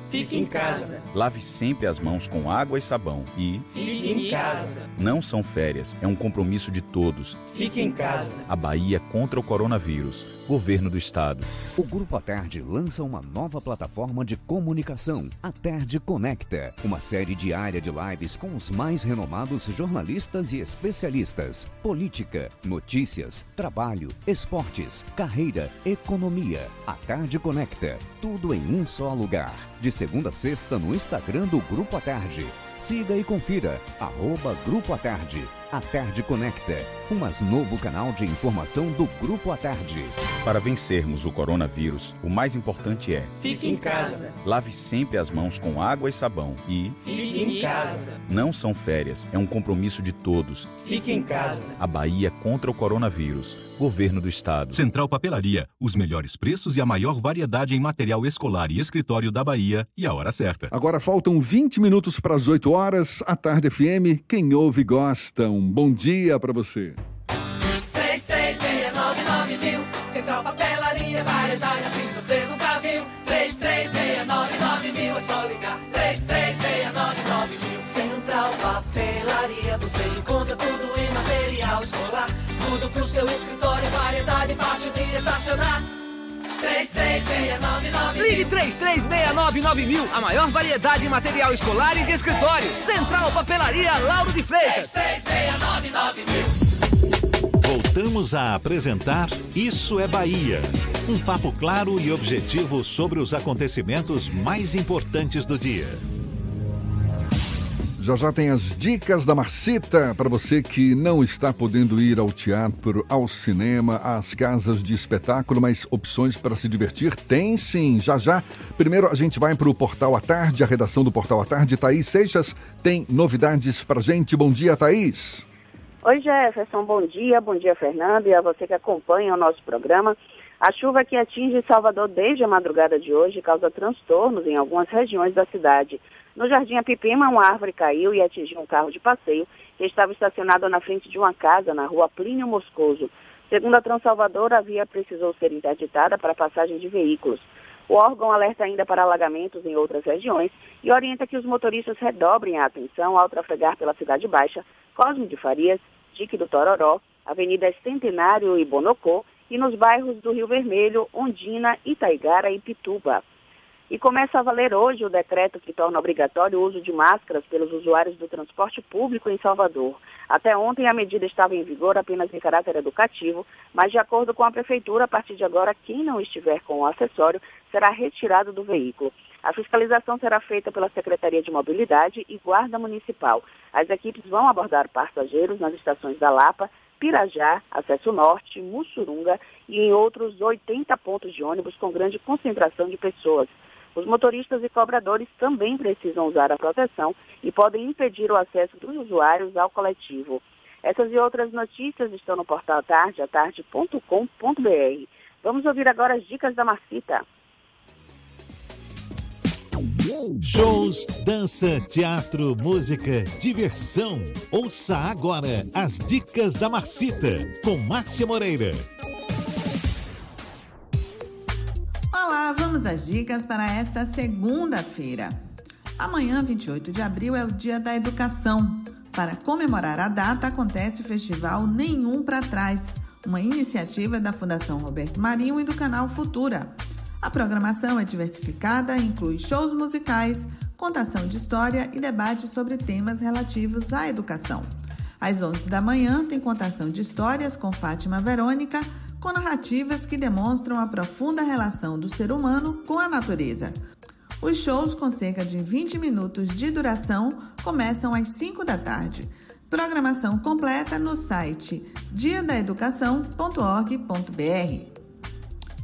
fique em casa. Lave sempre as mãos com água e sabão e fique em casa. Não são férias, é um compromisso de todos. Fique em casa. A Bahia contra o coronavírus. Governo do Estado. O Grupo A Tarde lança uma nova plataforma de comunicação, A Tarde Conecta, uma série diária de lives com os mais renomados jornalistas e especialistas. Política, notícias, trabalho, esportes, carreira, economia. A Tarde Conecta, tudo em um só lugar. De segunda a sexta no Instagram do Grupo A Tarde. Siga e confira, arroba Grupo A Tarde. A Tarde Conecta, um mais novo canal de informação do Grupo A Tarde. Para vencermos o coronavírus, o mais importante é: fique em casa. Lave sempre as mãos com água e sabão e fique em casa. Não são férias, é um compromisso de todos. Fique em casa. A Bahia contra o coronavírus. Governo do Estado. Central Papelaria, os melhores preços e a maior variedade em material escolar e escritório da Bahia e a hora certa. Agora faltam 20 minutos para as 8 8 horas, à tarde FM. Quem ouve gosta. Um bom dia para você. Papelaria, variedade assim você nunca viu. 3369 mil. É só ligar. 3369 mil. Central Papelaria, você encontra tudo em material escolar. Tudo pro seu escritório, variedade fácil de estacionar. 3369 Ligue 3369 mil, a maior variedade em material escolar e de escritório. Central Papelaria Lauro de Freitas. 3369 mil. Voltamos a apresentar Isso é Bahia. Um papo claro e objetivo sobre os acontecimentos mais importantes do dia. Já já tem as dicas da Marcita para você que não está podendo ir ao teatro, ao cinema, às casas de espetáculo, mas opções para se divertir tem sim. Já já. Primeiro a gente vai para o Portal à Tarde, a redação do Portal à Tarde. Thaís Seixas tem novidades para gente. Bom dia, Thaís. Oi, Jefferson. Bom dia. Bom dia, Fernando, e a você que acompanha o nosso programa. A chuva que atinge Salvador desde a madrugada de hoje causa transtornos em algumas regiões da cidade. No Jardim Apipima, uma árvore caiu e atingiu um carro de passeio que estava estacionado na frente de uma casa na rua Plínio Moscoso. Segundo a Transalvador, a via precisou ser interditada para passagem de veículos. O órgão alerta ainda para alagamentos em outras regiões e orienta que os motoristas redobrem a atenção ao trafegar pela Cidade Baixa, Cosme de Farias, Dique do Tororó, Avenida Centenário e Bonocô e nos bairros do Rio Vermelho, Ondina, Itaigara e Pituba. E começa a valer hoje o decreto que torna obrigatório o uso de máscaras pelos usuários do transporte público em Salvador. Até ontem a medida estava em vigor apenas em caráter educativo, mas de acordo com a prefeitura, a partir de agora, quem não estiver com o acessório será retirado do veículo. A fiscalização será feita pela Secretaria de Mobilidade e Guarda Municipal. As equipes vão abordar passageiros nas estações da Lapa, Pirajá, Acesso Norte, Mussurunga e em outros 80 pontos de ônibus com grande concentração de pessoas. Os motoristas e cobradores também precisam usar a proteção e podem impedir o acesso dos usuários ao coletivo. Essas e outras notícias estão no portal tarde, atarde.com.br. Vamos ouvir agora as dicas da Marcita. Shows, dança, teatro, música, diversão. Ouça agora as dicas da Marcita com Márcia Moreira. Olá, vamos às dicas para esta segunda-feira. Amanhã, 28 de abril, é o Dia da Educação. Para comemorar a data, acontece o festival Nenhum para Trás, uma iniciativa da Fundação Roberto Marinho e do canal Futura. A programação é diversificada, inclui shows musicais, contação de história e debates sobre temas relativos à educação. Às 11 da manhã, tem contação de histórias com Fátima Verônica, com narrativas que demonstram a profunda relação do ser humano com a natureza. Os shows, com cerca de 20 minutos de duração, começam às 5 da tarde. Programação completa no site diadaeducação.org.br.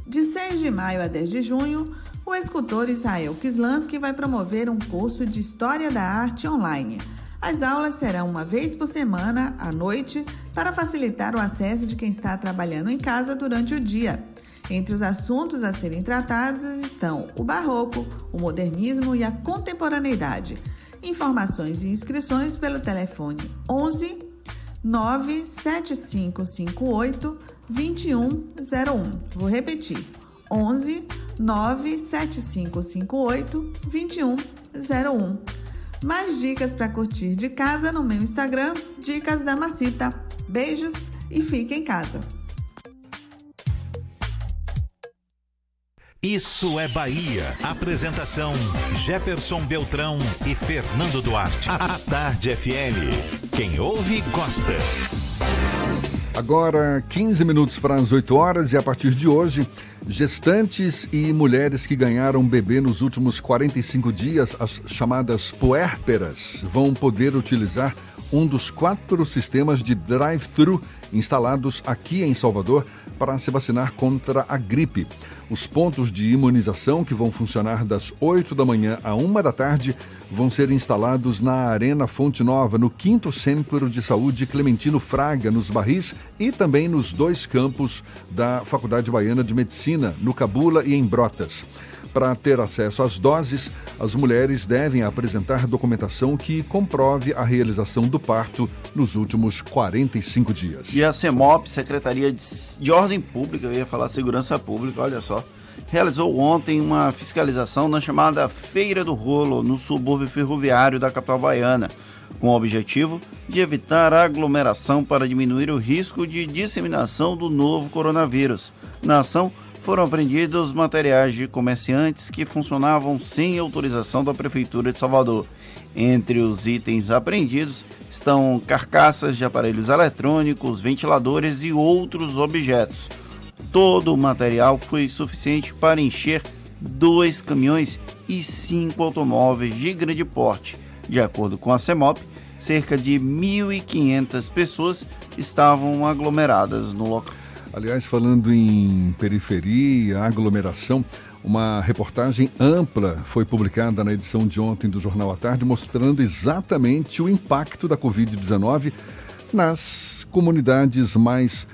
De 6 de maio a 10 de junho, o escultor Israel Kislansky vai promover um curso de História da Arte online. As aulas serão uma vez por semana, à noite, para facilitar o acesso de quem está trabalhando em casa durante o dia. Entre os assuntos a serem tratados estão o barroco, o modernismo e a contemporaneidade. Informações e inscrições pelo telefone 11 97558 2101. Vou repetir. 11 97558 2101. Mais dicas para curtir de casa no meu Instagram, Dicas da Macita. Beijos e fique em casa. Isso é Bahia. Apresentação: Jefferson Beltrão e Fernando Duarte. A Tarde FM. Quem ouve, gosta. Agora, 15 minutos para as 8 horas e a partir de hoje, gestantes e mulheres que ganharam bebê nos últimos 45 dias, as chamadas puérperas, vão poder utilizar um dos quatro sistemas de drive-thru instalados aqui em Salvador para se vacinar contra a gripe. Os pontos de imunização, que vão funcionar das 8 da manhã à 1 da tarde, vão ser instalados na Arena Fonte Nova, no 5 Centro de Saúde Clementino Fraga, nos Barris, e também nos dois campos da Faculdade Baiana de Medicina, no Cabula e em Brotas. Para ter acesso às doses, as mulheres devem apresentar documentação que comprove a realização do parto nos últimos 45 dias. E a CEMOP, Secretaria de, de Ordem Pública, eu ia falar Segurança Pública, olha só, realizou ontem uma fiscalização na chamada Feira do Rolo, no subúrbio ferroviário da capital baiana, com o objetivo de evitar aglomeração para diminuir o risco de disseminação do novo coronavírus. Na ação, foram apreendidos materiais de comerciantes que funcionavam sem autorização da Prefeitura de Salvador. Entre os itens apreendidos estão carcaças de aparelhos eletrônicos, ventiladores e outros objetos. Todo o material foi suficiente para encher dois caminhões e cinco automóveis de grande porte. De acordo com a CEMOP, cerca de 1.500 pessoas estavam aglomeradas no local. Aliás, falando em periferia, aglomeração, uma reportagem ampla foi publicada na edição de ontem do Jornal à Tarde, mostrando exatamente o impacto da Covid-19 nas comunidades mais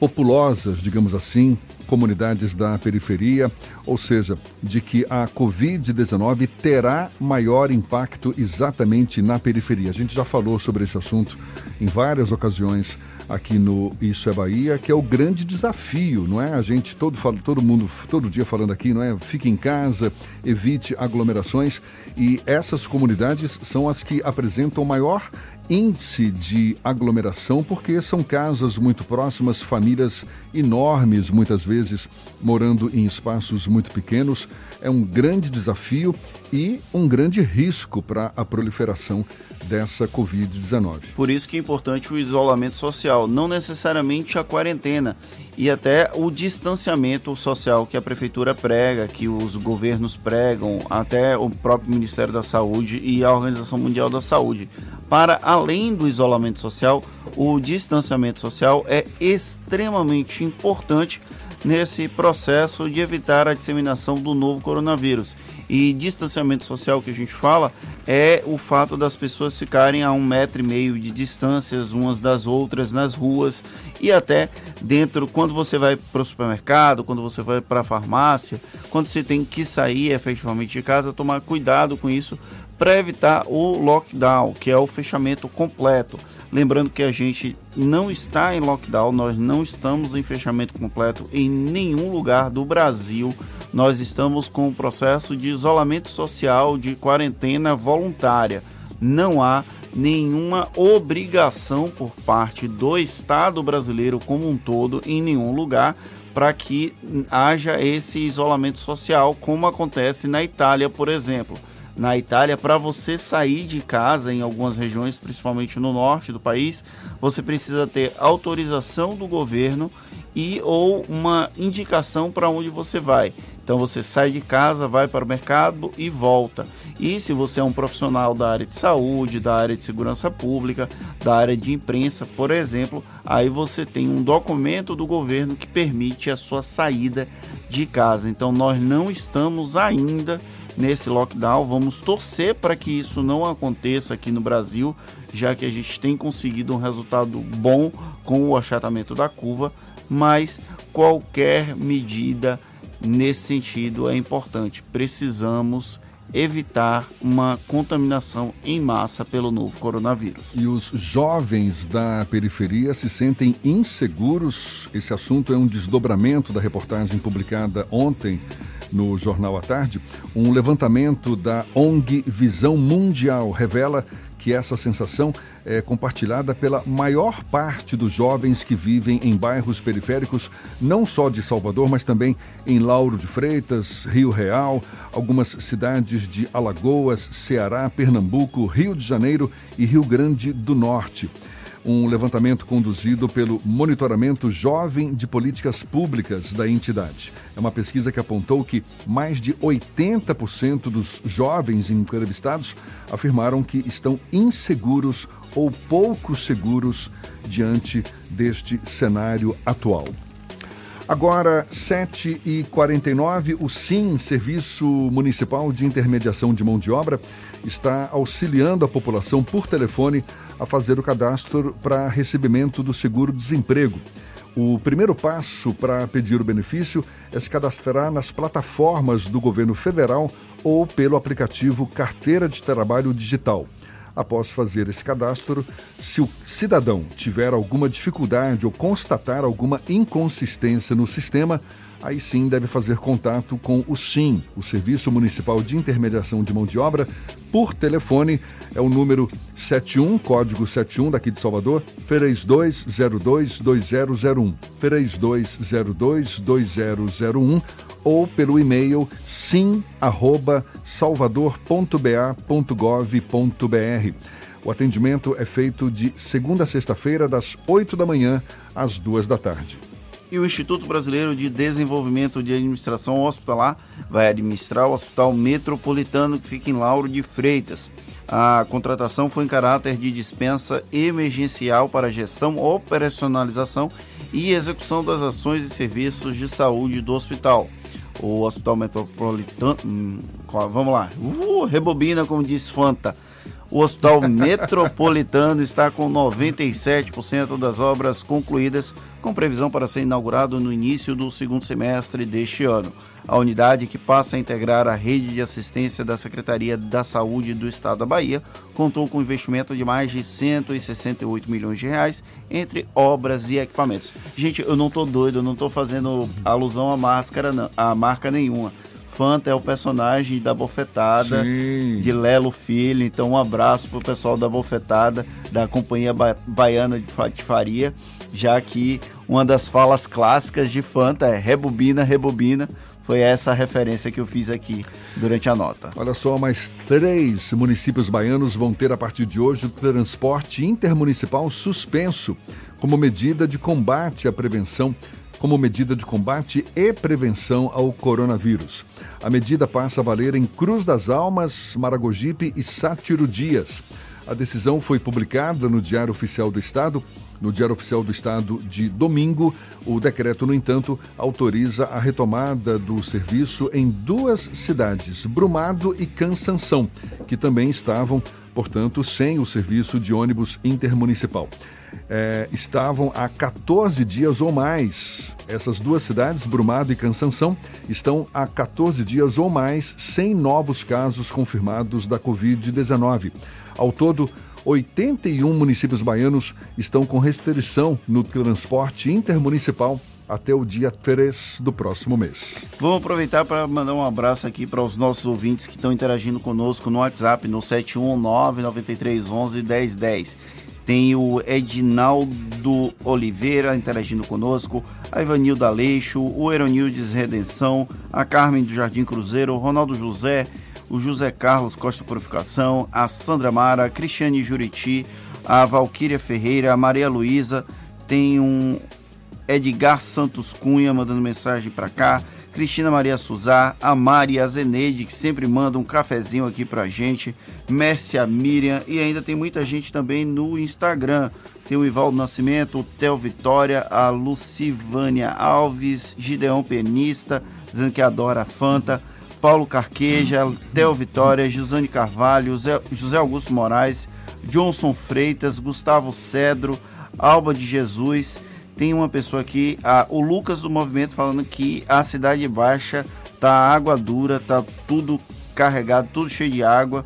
populosas, digamos assim, comunidades da periferia, ou seja, de que a Covid-19 terá maior impacto exatamente na periferia. A gente já falou sobre esse assunto em várias ocasiões aqui no Isso é Bahia, que é o grande desafio, não é? A gente todo todo mundo todo dia falando aqui, não é? Fique em casa, evite aglomerações e essas comunidades são as que apresentam maior índice de aglomeração, porque são casas muito próximas, famílias enormes, muitas vezes morando em espaços muito pequenos. É um grande desafio e um grande risco para a proliferação dessa Covid-19. Por isso que é importante o isolamento social, não necessariamente a quarentena e até o distanciamento social que a prefeitura prega, que os governos pregam, até o próprio Ministério da Saúde e a Organização Mundial da Saúde. Para além do isolamento social, o distanciamento social é extremamente importante nesse processo de evitar a disseminação do novo coronavírus. E distanciamento social que a gente fala é o fato das pessoas ficarem a um metro e meio de distâncias umas das outras nas ruas e até dentro, quando você vai para o supermercado, quando você vai para a farmácia, quando você tem que sair efetivamente de casa, tomar cuidado com isso para evitar o lockdown, que é o fechamento completo. Lembrando que a gente não está em lockdown, nós não estamos em fechamento completo em nenhum lugar do Brasil nós estamos com o processo de isolamento social, de quarentena voluntária. Não há nenhuma obrigação por parte do Estado brasileiro como um todo em nenhum lugar para que haja esse isolamento social, como acontece na Itália, por exemplo. Na Itália, para você sair de casa em algumas regiões, principalmente no norte do país, você precisa ter autorização do governo e ou uma indicação para onde você vai. Então você sai de casa, vai para o mercado e volta. E se você é um profissional da área de saúde, da área de segurança pública, da área de imprensa, por exemplo, aí você tem um documento do governo que permite a sua saída de casa. Então nós não estamos ainda nesse lockdown. Vamos torcer para que isso não aconteça aqui no Brasil, já que a gente tem conseguido um resultado bom com o achatamento da curva, mas qualquer medida nesse sentido é importante. Precisamos evitar uma contaminação em massa pelo novo coronavírus. E os jovens da periferia se sentem inseguros. Esse assunto é um desdobramento da reportagem publicada ontem no Jornal à Tarde. Um levantamento da ONG Visão Mundial revela que essa sensação é compartilhada pela maior parte dos jovens que vivem em bairros periféricos, não só de Salvador, mas também em Lauro de Freitas, Rio Real, algumas cidades de Alagoas, Ceará, Pernambuco, Rio de Janeiro e Rio Grande do Norte. Um levantamento conduzido pelo Monitoramento Jovem de Políticas Públicas da entidade. É uma pesquisa que apontou que mais de 80% dos jovens entrevistados afirmaram que estão inseguros ou pouco seguros diante deste cenário atual. Agora, 7h49, o SIM, Serviço Municipal de Intermediação de Mão de Obra, está auxiliando a população por telefone a fazer o cadastro para recebimento do seguro-desemprego. O primeiro passo para pedir o benefício é se cadastrar nas plataformas do governo federal ou pelo aplicativo Carteira de Trabalho Digital. Após fazer esse cadastro, se o cidadão tiver alguma dificuldade ou constatar alguma inconsistência no sistema, aí sim deve fazer contato com o SIM, o Serviço Municipal de Intermediação de Mão de Obra, por telefone. É o número 71, código 71 daqui de Salvador, 3202-2001. 3202-2001 ou pelo e-mail sim@salvador.ba.gov.br. O atendimento é feito de segunda a sexta-feira, das 8 da manhã às 2 da tarde. E o Instituto Brasileiro de Desenvolvimento de Administração Hospitalar vai administrar o Hospital Metropolitano que fica em Lauro de Freitas. A contratação foi em caráter de dispensa emergencial para gestão, operacionalização e execução das ações e serviços de saúde do hospital o Hospital Metropolitano. Hum, vamos lá. Uh, rebobina, como disse Fanta. O Hospital Metropolitano está com 97% das obras concluídas, com previsão para ser inaugurado no início do segundo semestre deste ano. A unidade, que passa a integrar a rede de assistência da Secretaria da Saúde do Estado da Bahia, contou com investimento de mais de 168 milhões de reais entre obras e equipamentos. Gente, eu não estou doido, eu não estou fazendo alusão à máscara, não, a marca nenhuma Fanta é o personagem da Bofetada, Sim. de Lelo Filho. Então, um abraço pro pessoal da Bofetada, da Companhia ba Baiana de Patifaria, já que uma das falas clássicas de Fanta é rebobina, rebobina. Foi essa referência que eu fiz aqui durante a nota. Olha só, mais três municípios baianos vão ter a partir de hoje o transporte intermunicipal suspenso como medida de combate à prevenção como medida de combate e prevenção ao coronavírus. A medida passa a valer em Cruz das Almas, Maragogipe e Sátiro Dias. A decisão foi publicada no Diário Oficial do Estado. No Diário Oficial do Estado de domingo, o decreto, no entanto, autoriza a retomada do serviço em duas cidades, Brumado e Cansanção, que também estavam, portanto, sem o serviço de ônibus intermunicipal é, estavam há 14 dias ou mais. Essas duas cidades, Brumado e Cansanção, estão há 14 dias ou mais sem novos casos confirmados da Covid-19. Ao todo, 81 municípios baianos estão com restrição no transporte intermunicipal até o dia 3 do próximo mês. Vamos aproveitar para mandar um abraço aqui para os nossos ouvintes que estão interagindo conosco no WhatsApp no 719 9311 1010 tem o Edinaldo Oliveira interagindo conosco, a Ivanilda Aleixo, o Eronildes Redenção, a Carmen do Jardim Cruzeiro, o Ronaldo José, o José Carlos Costa Purificação, a Sandra Mara, a Cristiane Juriti, a Valquíria Ferreira, a Maria Luísa, tem um Edgar Santos Cunha mandando mensagem para cá, Cristina Maria Suzá, a Mari a Zeneide, que sempre mandam um cafezinho aqui pra gente, Mércia Miriam e ainda tem muita gente também no Instagram. Tem o Ivaldo Nascimento, o Theo Vitória, a Lucivânia Alves, Gideão Penista, dizendo que adora a Fanta, Paulo Carqueja, Theo Vitória, Josane Carvalho, José Augusto Moraes, Johnson Freitas, Gustavo Cedro, Alba de Jesus tem uma pessoa aqui, a, o Lucas do Movimento, falando que a Cidade Baixa tá água dura, tá tudo carregado, tudo cheio de água.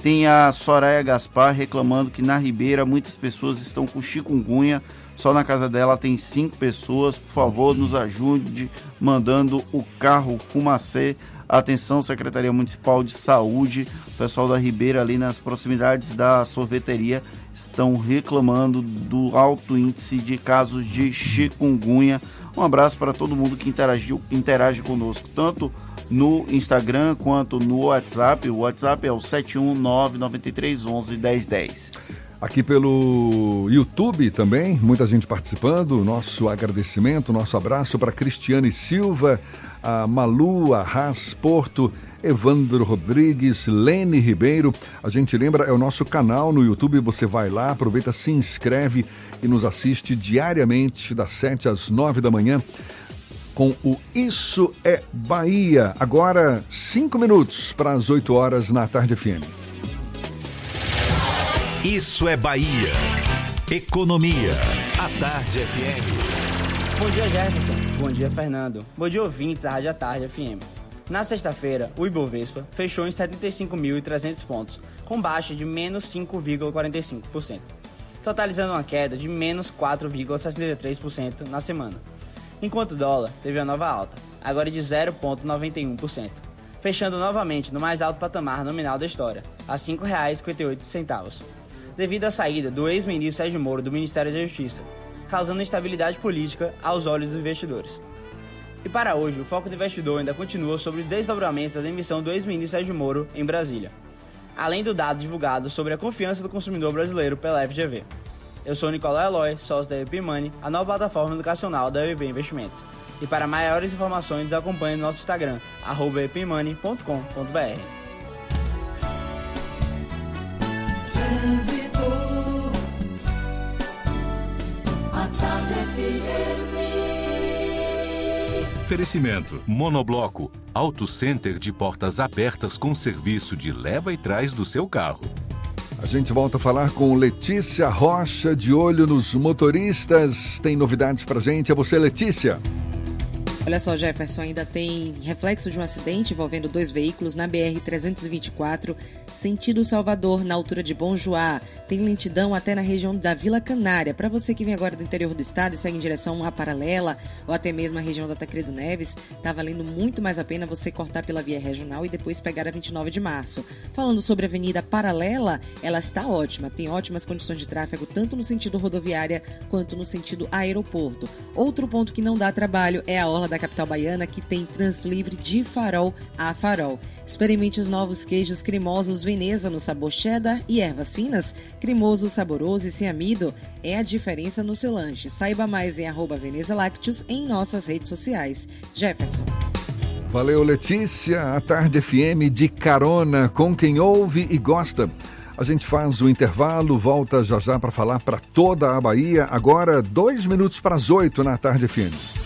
Tem a Soraya Gaspar reclamando que na Ribeira muitas pessoas estão com chikungunya. Só na casa dela tem cinco pessoas. Por favor, nos ajude mandando o carro Fumacê. Atenção, Secretaria Municipal de Saúde. Pessoal da Ribeira, ali nas proximidades da sorveteria, estão reclamando do alto índice de casos de chikungunya. Um abraço para todo mundo que interagiu, interage conosco, tanto no Instagram quanto no WhatsApp. O WhatsApp é o 71993111010. Aqui pelo YouTube também, muita gente participando. Nosso agradecimento, nosso abraço para Cristiane Silva, a Malu, a Haas Porto, Evandro Rodrigues, Lene Ribeiro. A gente lembra, é o nosso canal no YouTube, você vai lá, aproveita, se inscreve e nos assiste diariamente das 7 às 9 da manhã com o Isso é Bahia. Agora, cinco minutos para as 8 horas na tarde FM. Isso é Bahia. Economia. A Tarde FM. Bom dia, Jefferson. Bom dia, Fernando. Bom dia, ouvintes da Rádio Tarde FM. Na sexta-feira, o Ibovespa fechou em 75.300 pontos, com baixa de menos 5,45%, totalizando uma queda de menos 4,63% na semana. Enquanto o dólar teve a nova alta, agora de 0,91%, fechando novamente no mais alto patamar nominal da história, a R$ 5,58 devido à saída do ex-ministro Sérgio Moro do Ministério da Justiça, causando instabilidade política aos olhos dos investidores. E para hoje, o foco do investidor ainda continua sobre os desdobramentos da demissão do ex-ministro Sérgio Moro em Brasília, além do dado divulgado sobre a confiança do consumidor brasileiro pela FGV. Eu sou Nicolau Eloy, sócio da EP Money, a nova plataforma educacional da EB Investimentos. E para maiores informações, acompanhe nosso Instagram, epmoney.com.br. Oferecimento: Monobloco, Auto Center de portas abertas com serviço de leva e trás do seu carro. A gente volta a falar com Letícia Rocha, de olho nos motoristas. Tem novidades pra gente? É você, Letícia. Olha só, Jefferson, ainda tem reflexo de um acidente envolvendo dois veículos na BR-324, sentido Salvador, na altura de Bom Joá. Tem lentidão até na região da Vila Canária. Para você que vem agora do interior do estado e segue em direção à Paralela ou até mesmo a região da Tancredo Neves, tá valendo muito mais a pena você cortar pela via regional e depois pegar a 29 de março. Falando sobre a Avenida Paralela, ela está ótima, tem ótimas condições de tráfego tanto no sentido rodoviária quanto no sentido aeroporto. Outro ponto que não dá trabalho é a orla da da capital baiana que tem trânsito livre de farol a farol. Experimente os novos queijos cremosos Veneza no sabor cheddar e ervas finas. Cremoso, saboroso e sem amido é a diferença no seu lanche. Saiba mais em arroba Veneza Lácteos em nossas redes sociais. Jefferson. Valeu, Letícia. A Tarde FM de carona com quem ouve e gosta. A gente faz o intervalo, volta já já para falar para toda a Bahia. Agora, dois minutos para as oito na Tarde FM.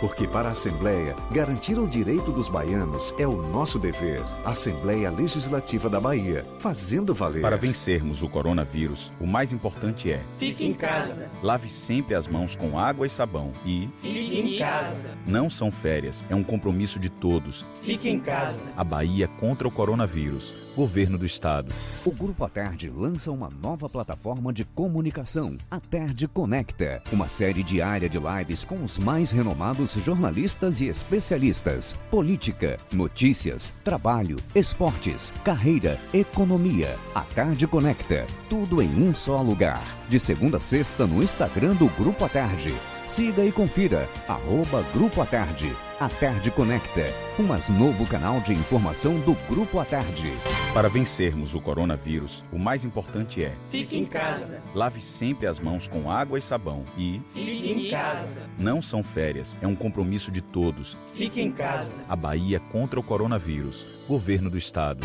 Porque para a Assembleia, garantir o direito dos baianos é o nosso dever. Assembleia Legislativa da Bahia, fazendo valer. Para vencermos o coronavírus, o mais importante é: fique em casa. Lave sempre as mãos com água e sabão e fique em casa. Não são férias, é um compromisso de todos. Fique em casa. A Bahia contra o coronavírus. Governo do Estado. O Grupo Aterde lança uma nova plataforma de comunicação, Aterde Conecta, uma série diária de lives com os mais renomados jornalistas e especialistas. Política, notícias, trabalho, esportes, carreira, economia. A Tarde Conecta. Tudo em um só lugar. De segunda a sexta no Instagram do Grupo A Tarde. Siga e confira. Arroba Grupo A Tarde. A Tarde Conecta, o mais novo canal de informação do Grupo A Tarde. Para vencermos o coronavírus, o mais importante é: fique em casa. Lave sempre as mãos com água e sabão e fique em casa. Não são férias, é um compromisso de todos. Fique em casa. A Bahia contra o coronavírus. Governo do Estado.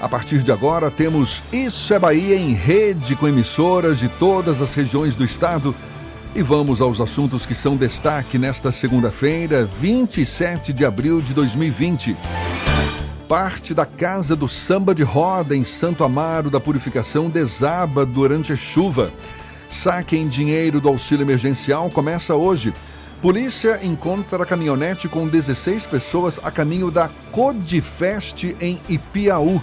A partir de agora temos Isso é Bahia em rede com emissoras de todas as regiões do estado. E vamos aos assuntos que são destaque nesta segunda-feira, 27 de abril de 2020. Parte da Casa do Samba de Roda em Santo Amaro da Purificação desaba durante a chuva. Saque em dinheiro do auxílio emergencial começa hoje. Polícia encontra caminhonete com 16 pessoas a caminho da Codifest em Ipiaú.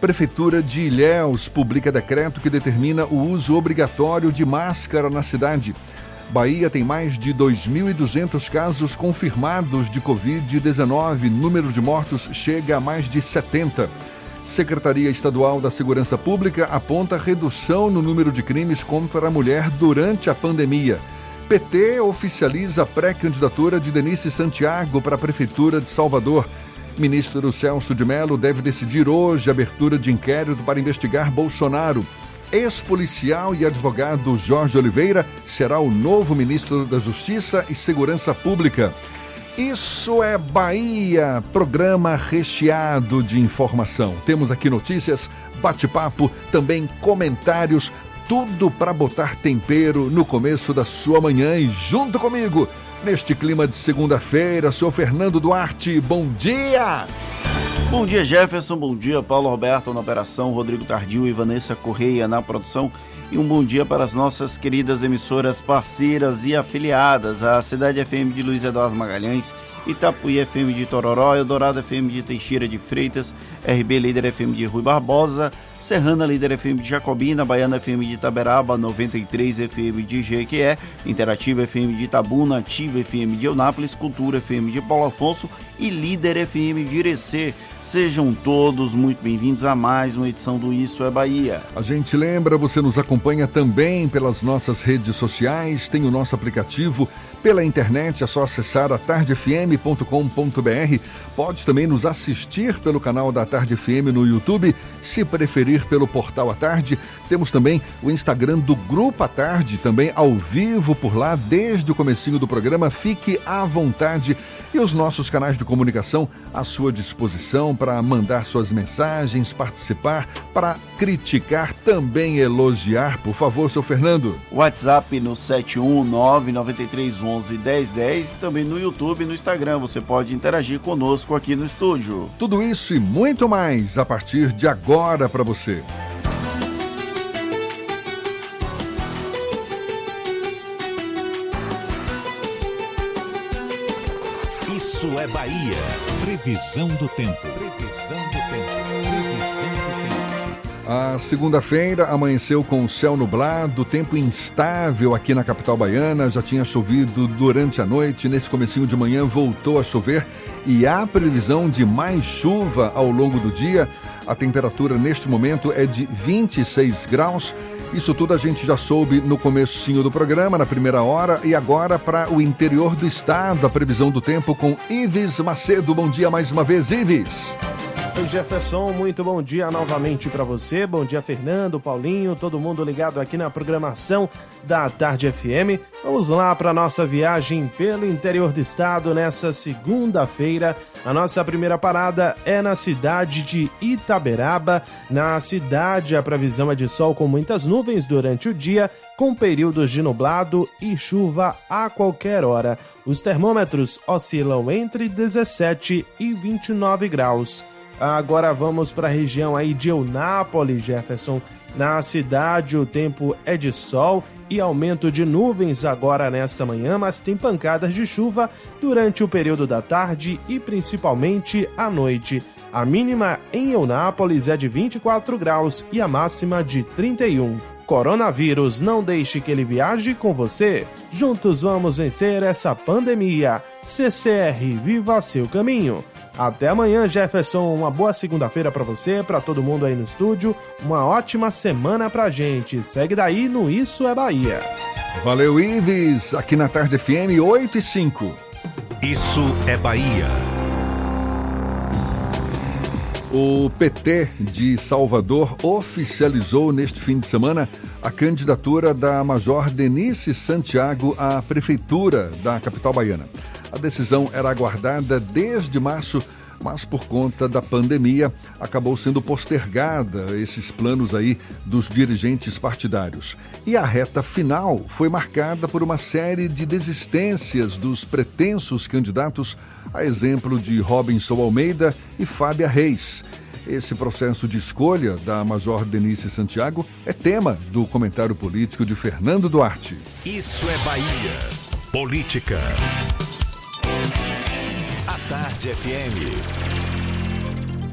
Prefeitura de Ilhéus publica decreto que determina o uso obrigatório de máscara na cidade. Bahia tem mais de 2.200 casos confirmados de Covid-19. Número de mortos chega a mais de 70. Secretaria Estadual da Segurança Pública aponta redução no número de crimes contra a mulher durante a pandemia. PT oficializa a pré-candidatura de Denise Santiago para a Prefeitura de Salvador. Ministro Celso de Mello deve decidir hoje a abertura de inquérito para investigar Bolsonaro. Ex-policial e advogado Jorge Oliveira será o novo ministro da Justiça e Segurança Pública. Isso é Bahia, programa recheado de informação. Temos aqui notícias, bate-papo, também comentários, tudo para botar tempero no começo da sua manhã e junto comigo, neste clima de segunda-feira, senhor Fernando Duarte, bom dia! Bom dia, Jefferson. Bom dia, Paulo Roberto na operação, Rodrigo Tardio e Vanessa Correia na produção. E um bom dia para as nossas queridas emissoras parceiras e afiliadas, a Cidade FM de Luiz Eduardo Magalhães, Itapuí FM de Tororó, Eldorado FM de Teixeira de Freitas, RB Líder FM de Rui Barbosa, Serrana Líder FM de Jacobina, Baiana FM de Itaberaba, 93 FM de Jequié, Interativa FM de Itabuna, Ativa FM de Eunápolis, Cultura FM de Paulo Afonso e Líder FM de Irecê. Sejam todos muito bem-vindos a mais uma edição do Isso é Bahia. A gente lembra, você nos acompanha também pelas nossas redes sociais, tem o nosso aplicativo pela internet, é só acessar atardefm.com.br. Pode também nos assistir pelo canal da Tarde FM no YouTube, se preferir pelo portal à tarde. Temos também o Instagram do Grupo à Tarde, também ao vivo por lá desde o comecinho do programa. Fique à vontade e os nossos canais de comunicação à sua disposição para mandar suas mensagens, participar, para criticar, também elogiar. Por favor, seu Fernando. WhatsApp no 71993111010 e também no YouTube e no Instagram. Você pode interagir conosco aqui no estúdio. Tudo isso e muito mais a partir de agora para você. Isso é Bahia. Previsão do tempo. A segunda-feira amanheceu com o céu nublado, tempo instável aqui na capital baiana. Já tinha chovido durante a noite, nesse comecinho de manhã voltou a chover e há previsão de mais chuva ao longo do dia. A temperatura neste momento é de 26 graus. Isso tudo a gente já soube no comecinho do programa, na primeira hora, e agora para o interior do estado, a previsão do tempo com Ives Macedo. Bom dia mais uma vez, Ives. Oi, Jefferson, muito bom dia novamente para você. Bom dia, Fernando, Paulinho, todo mundo ligado aqui na programação da Tarde FM. Vamos lá para nossa viagem pelo interior do estado nessa segunda-feira. A nossa primeira parada é na cidade de Itaberaba. Na cidade, a previsão é de sol com muitas nuvens durante o dia, com períodos de nublado e chuva a qualquer hora. Os termômetros oscilam entre 17 e 29 graus. Agora vamos para a região aí de Eunápolis, Jefferson. Na cidade o tempo é de sol e aumento de nuvens agora nesta manhã, mas tem pancadas de chuva durante o período da tarde e principalmente à noite. A mínima em Eunápolis é de 24 graus e a máxima de 31. Coronavírus, não deixe que ele viaje com você. Juntos vamos vencer essa pandemia. CCR, viva seu caminho. Até amanhã, Jefferson. Uma boa segunda-feira para você, para todo mundo aí no estúdio. Uma ótima semana pra gente. Segue daí no Isso é Bahia. Valeu, Ives. Aqui na Tarde FM 8 e 5. Isso é Bahia. O PT de Salvador oficializou neste fim de semana a candidatura da Major Denise Santiago à Prefeitura da capital baiana. A decisão era aguardada desde março, mas por conta da pandemia acabou sendo postergada esses planos aí dos dirigentes partidários. E a reta final foi marcada por uma série de desistências dos pretensos candidatos, a exemplo de Robinson Almeida e Fábia Reis. Esse processo de escolha da Major Denise Santiago é tema do comentário político de Fernando Duarte. Isso é Bahia. Política. Tarde FM.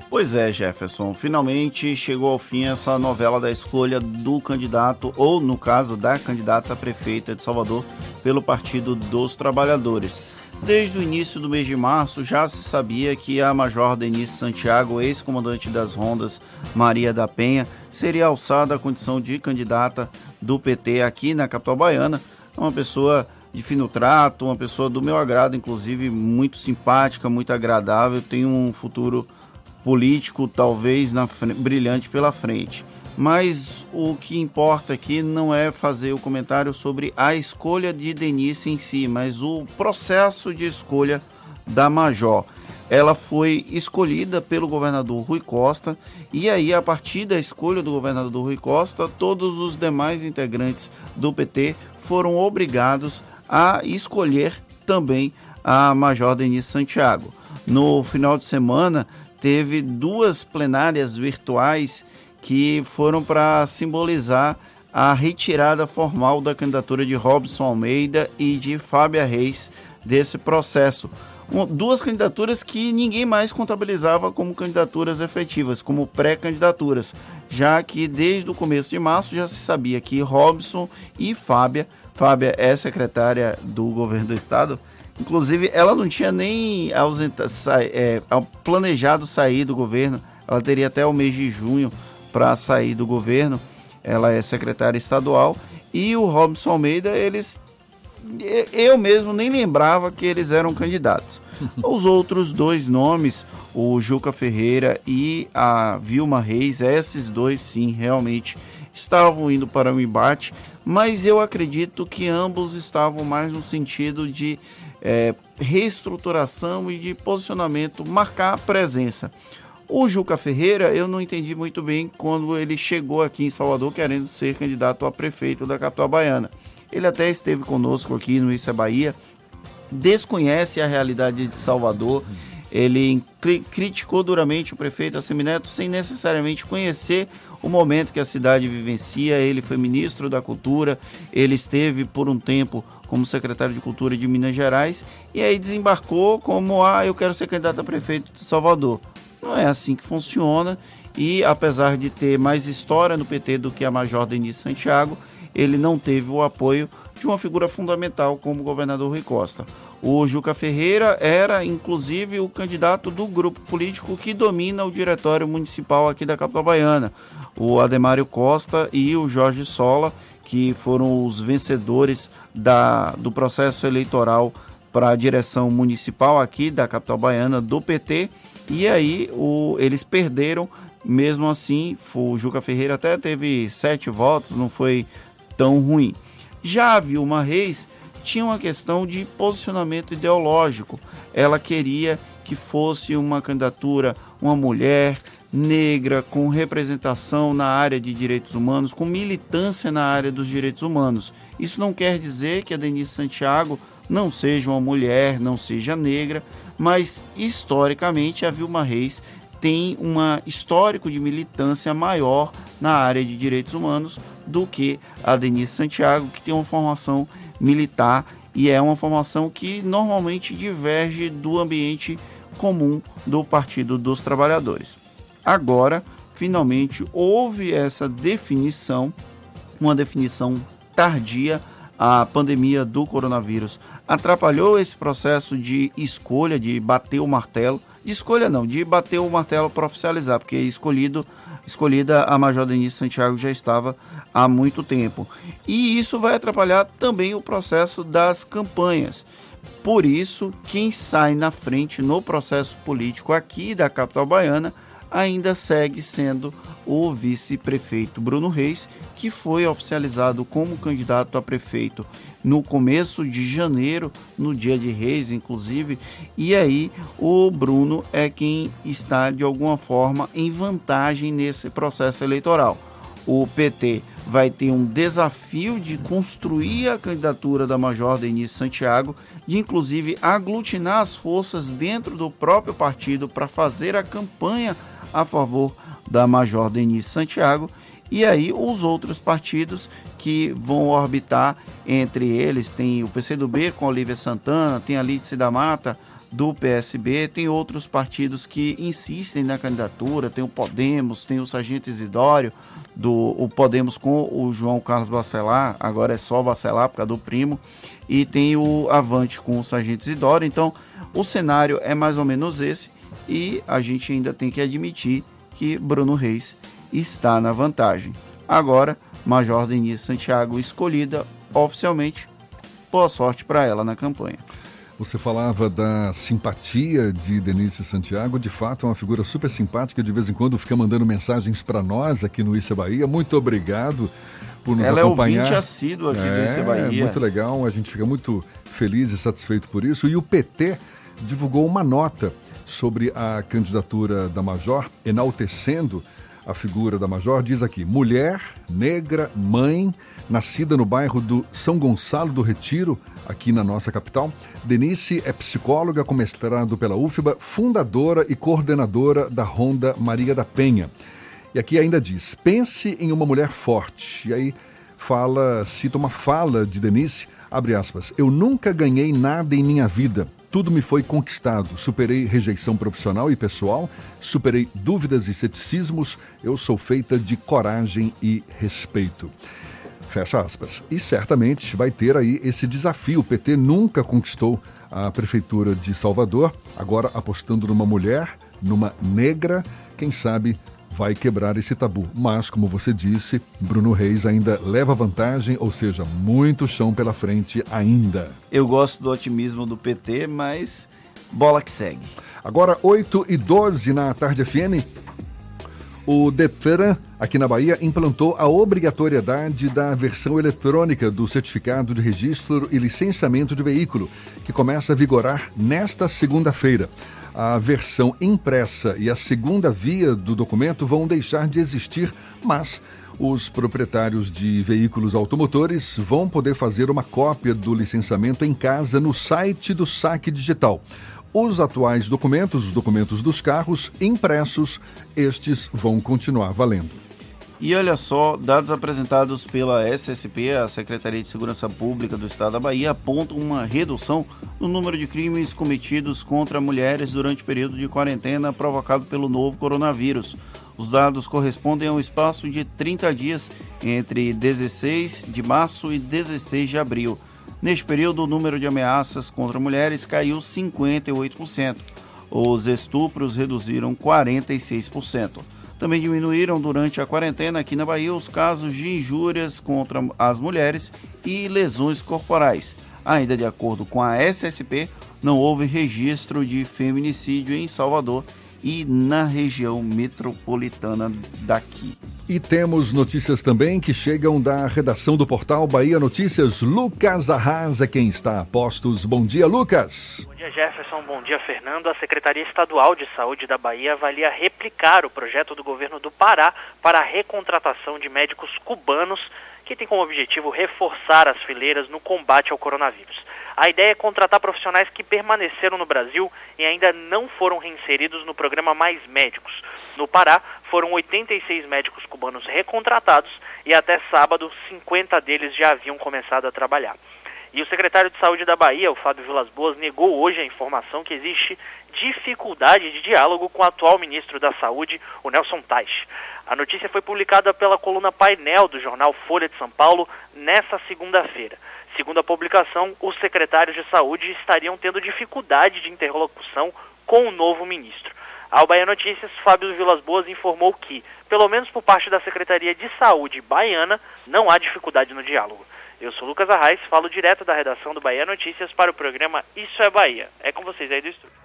Pois é, Jefferson. Finalmente chegou ao fim essa novela da escolha do candidato, ou no caso da candidata prefeita de Salvador, pelo Partido dos Trabalhadores. Desde o início do mês de março já se sabia que a Major Denise Santiago, ex-comandante das Rondas Maria da Penha, seria alçada à condição de candidata do PT aqui na capital baiana. Uma pessoa de fino trato, uma pessoa do meu agrado, inclusive muito simpática, muito agradável, tem um futuro político talvez na brilhante pela frente. Mas o que importa aqui não é fazer o comentário sobre a escolha de Denise em si, mas o processo de escolha da Major. Ela foi escolhida pelo governador Rui Costa e aí a partir da escolha do governador Rui Costa, todos os demais integrantes do PT foram obrigados a escolher também a Major Denise Santiago. No final de semana teve duas plenárias virtuais que foram para simbolizar a retirada formal da candidatura de Robson Almeida e de Fábia Reis desse processo. Um, duas candidaturas que ninguém mais contabilizava como candidaturas efetivas, como pré-candidaturas, já que desde o começo de março já se sabia que Robson e Fábia, Fábia é secretária do governo do estado, inclusive ela não tinha nem ausenta, é, planejado sair do governo, ela teria até o mês de junho para sair do governo. Ela é secretária estadual e o Robson Almeida, eles eu mesmo nem lembrava que eles eram candidatos. Os outros dois nomes, o Juca Ferreira e a Vilma Reis, esses dois sim, realmente estavam indo para o embate, mas eu acredito que ambos estavam mais no sentido de é, reestruturação e de posicionamento, marcar presença. O Juca Ferreira, eu não entendi muito bem quando ele chegou aqui em Salvador querendo ser candidato a prefeito da capital baiana. Ele até esteve conosco aqui no Isso é Bahia, desconhece a realidade de Salvador. Ele cri criticou duramente o prefeito Assemineto sem necessariamente conhecer o momento que a cidade vivencia. Ele foi ministro da Cultura, ele esteve por um tempo como secretário de Cultura de Minas Gerais e aí desembarcou como ah, eu quero ser candidato a prefeito de Salvador. Não é assim que funciona. E apesar de ter mais história no PT do que a Major Denise Santiago, ele não teve o apoio de uma figura fundamental como o governador Rui Costa. O Juca Ferreira era, inclusive, o candidato do grupo político que domina o diretório municipal aqui da capital baiana, o Ademário Costa e o Jorge Sola, que foram os vencedores da, do processo eleitoral para a direção municipal aqui da capital baiana do PT e aí o, eles perderam, mesmo assim, o Juca Ferreira até teve sete votos, não foi tão ruim. Já a Vilma Reis tinha uma questão de posicionamento ideológico. Ela queria que fosse uma candidatura, uma mulher negra, com representação na área de direitos humanos, com militância na área dos direitos humanos. Isso não quer dizer que a Denise Santiago não seja uma mulher, não seja negra, mas historicamente a Vilma Reis tem um histórico de militância maior na área de direitos humanos do que a Denise Santiago, que tem uma formação militar e é uma formação que normalmente diverge do ambiente comum do Partido dos Trabalhadores. Agora, finalmente, houve essa definição, uma definição tardia a pandemia do coronavírus atrapalhou esse processo de escolha, de bater o martelo, de escolha não, de bater o martelo para oficializar, porque escolhido, escolhida a Major Denise Santiago já estava há muito tempo. E isso vai atrapalhar também o processo das campanhas. Por isso, quem sai na frente no processo político aqui da capital baiana ainda segue sendo o vice-prefeito Bruno Reis, que foi oficializado como candidato a prefeito no começo de janeiro, no dia de Reis, inclusive, e aí o Bruno é quem está de alguma forma em vantagem nesse processo eleitoral. O PT vai ter um desafio de construir a candidatura da Major Denise Santiago, de inclusive aglutinar as forças dentro do próprio partido para fazer a campanha a favor da Major Denise Santiago e aí os outros partidos que vão orbitar entre eles. Tem o PCdoB com Olívia Santana, tem a Lídice da Mata do PSB, tem outros partidos que insistem na candidatura, tem o Podemos, tem o Sargento Isidório, do o Podemos com o João Carlos Bacelar, agora é só Bacelar por causa do primo, e tem o Avante com o Sargento Isidório. Então, o cenário é mais ou menos esse e a gente ainda tem que admitir que Bruno Reis está na vantagem. Agora, Major Denise Santiago escolhida oficialmente. Boa sorte para ela na campanha. Você falava da simpatia de Denise Santiago, de fato é uma figura super simpática, de vez em quando fica mandando mensagens para nós aqui no Issa Bahia. Muito obrigado por nos Ela acompanhar. Ela é ouvinte assíduo aqui é, do Issa Bahia. muito legal, a gente fica muito feliz e satisfeito por isso. E o PT divulgou uma nota sobre a candidatura da Major, enaltecendo a figura da Major, diz aqui: mulher, negra, mãe, nascida no bairro do São Gonçalo do Retiro, aqui na nossa capital. Denise é psicóloga com mestrado pela UFBA, fundadora e coordenadora da Ronda Maria da Penha. E aqui ainda diz: pense em uma mulher forte. E aí fala, cita uma fala de Denise, abre aspas, eu nunca ganhei nada em minha vida tudo me foi conquistado. Superei rejeição profissional e pessoal, superei dúvidas e ceticismos. Eu sou feita de coragem e respeito. Fecha aspas. E certamente vai ter aí esse desafio. O PT nunca conquistou a prefeitura de Salvador, agora apostando numa mulher, numa negra, quem sabe vai quebrar esse tabu. Mas, como você disse, Bruno Reis ainda leva vantagem, ou seja, muito chão pela frente ainda. Eu gosto do otimismo do PT, mas bola que segue. Agora, 8 e 12 na tarde FM. O Detran, aqui na Bahia, implantou a obrigatoriedade da versão eletrônica do certificado de registro e licenciamento de veículo, que começa a vigorar nesta segunda-feira a versão impressa e a segunda via do documento vão deixar de existir, mas os proprietários de veículos automotores vão poder fazer uma cópia do licenciamento em casa no site do Saque Digital. Os atuais documentos, os documentos dos carros impressos, estes vão continuar valendo. E olha só, dados apresentados pela SSP, a Secretaria de Segurança Pública do Estado da Bahia, apontam uma redução no número de crimes cometidos contra mulheres durante o período de quarentena provocado pelo novo coronavírus. Os dados correspondem a um espaço de 30 dias entre 16 de março e 16 de abril. Neste período, o número de ameaças contra mulheres caiu 58%. Os estupros reduziram 46%. Também diminuíram durante a quarentena aqui na Bahia os casos de injúrias contra as mulheres e lesões corporais. Ainda de acordo com a SSP, não houve registro de feminicídio em Salvador e na região metropolitana daqui. E temos notícias também que chegam da redação do portal Bahia Notícias. Lucas Arrasa, quem está a postos. Bom dia, Lucas. Bom dia, Jefferson. Bom dia, Fernando. A Secretaria Estadual de Saúde da Bahia avalia replicar o projeto do governo do Pará para a recontratação de médicos cubanos que tem como objetivo reforçar as fileiras no combate ao coronavírus. A ideia é contratar profissionais que permaneceram no Brasil e ainda não foram reinseridos no programa Mais Médicos. No Pará, foram 86 médicos cubanos recontratados e até sábado 50 deles já haviam começado a trabalhar. E o secretário de Saúde da Bahia, o Fábio Vilas Boas, negou hoje a informação que existe dificuldade de diálogo com o atual ministro da Saúde, o Nelson Teich. A notícia foi publicada pela coluna Painel do jornal Folha de São Paulo nesta segunda-feira. Segundo a publicação, os secretários de saúde estariam tendo dificuldade de interlocução com o novo ministro. Ao Bahia Notícias, Fábio Vilas Boas informou que, pelo menos por parte da Secretaria de Saúde baiana, não há dificuldade no diálogo. Eu sou Lucas Arraes, falo direto da redação do Bahia Notícias para o programa Isso é Bahia. É com vocês aí do estúdio.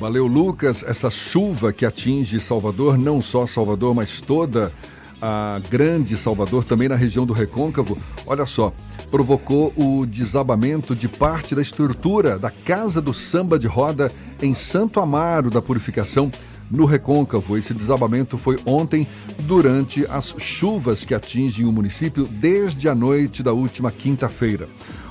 Valeu, Lucas. Essa chuva que atinge Salvador, não só Salvador, mas toda a grande Salvador, também na região do Recôncavo, olha só, provocou o desabamento de parte da estrutura da Casa do Samba de Roda em Santo Amaro da Purificação, no Recôncavo. Esse desabamento foi ontem, durante as chuvas que atingem o município desde a noite da última quinta-feira.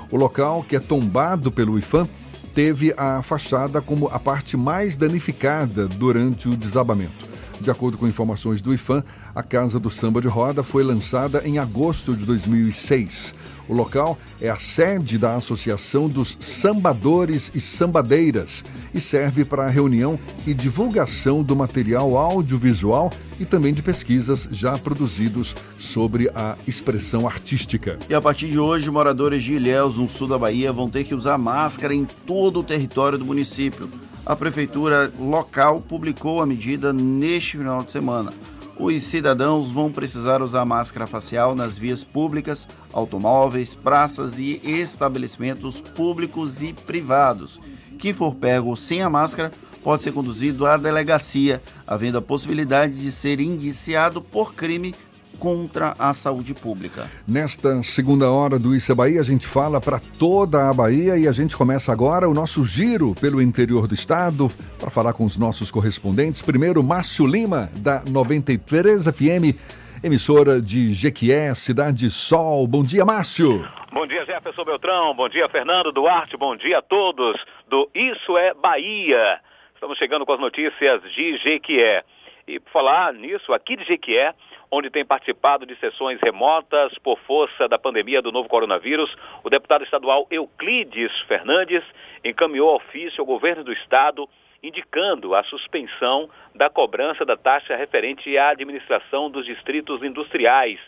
O local, que é tombado pelo IFAM, teve a fachada como a parte mais danificada durante o desabamento. De acordo com informações do IFAM, a Casa do Samba de Roda foi lançada em agosto de 2006. O local é a sede da Associação dos Sambadores e Sambadeiras e serve para a reunião e divulgação do material audiovisual e também de pesquisas já produzidos sobre a expressão artística. E a partir de hoje, moradores de Ilhéus, no sul da Bahia, vão ter que usar máscara em todo o território do município a prefeitura local publicou a medida neste final de semana. Os cidadãos vão precisar usar máscara facial nas vias públicas, automóveis, praças e estabelecimentos públicos e privados. Quem for pego sem a máscara pode ser conduzido à delegacia, havendo a possibilidade de ser indiciado por crime contra a saúde pública. Nesta segunda hora do Isso é Bahia, a gente fala para toda a Bahia e a gente começa agora o nosso giro pelo interior do estado para falar com os nossos correspondentes. Primeiro, Márcio Lima, da 93 FM, emissora de Jequié, Cidade Sol. Bom dia, Márcio. Bom dia, Jefferson Beltrão. Bom dia, Fernando Duarte. Bom dia a todos do Isso é Bahia. Estamos chegando com as notícias de Jequié. E por falar nisso, aqui de Jequié, onde tem participado de sessões remotas por força da pandemia do novo coronavírus, o deputado estadual Euclides Fernandes encaminhou ofício ao governo do estado indicando a suspensão da cobrança da taxa referente à administração dos distritos industriais,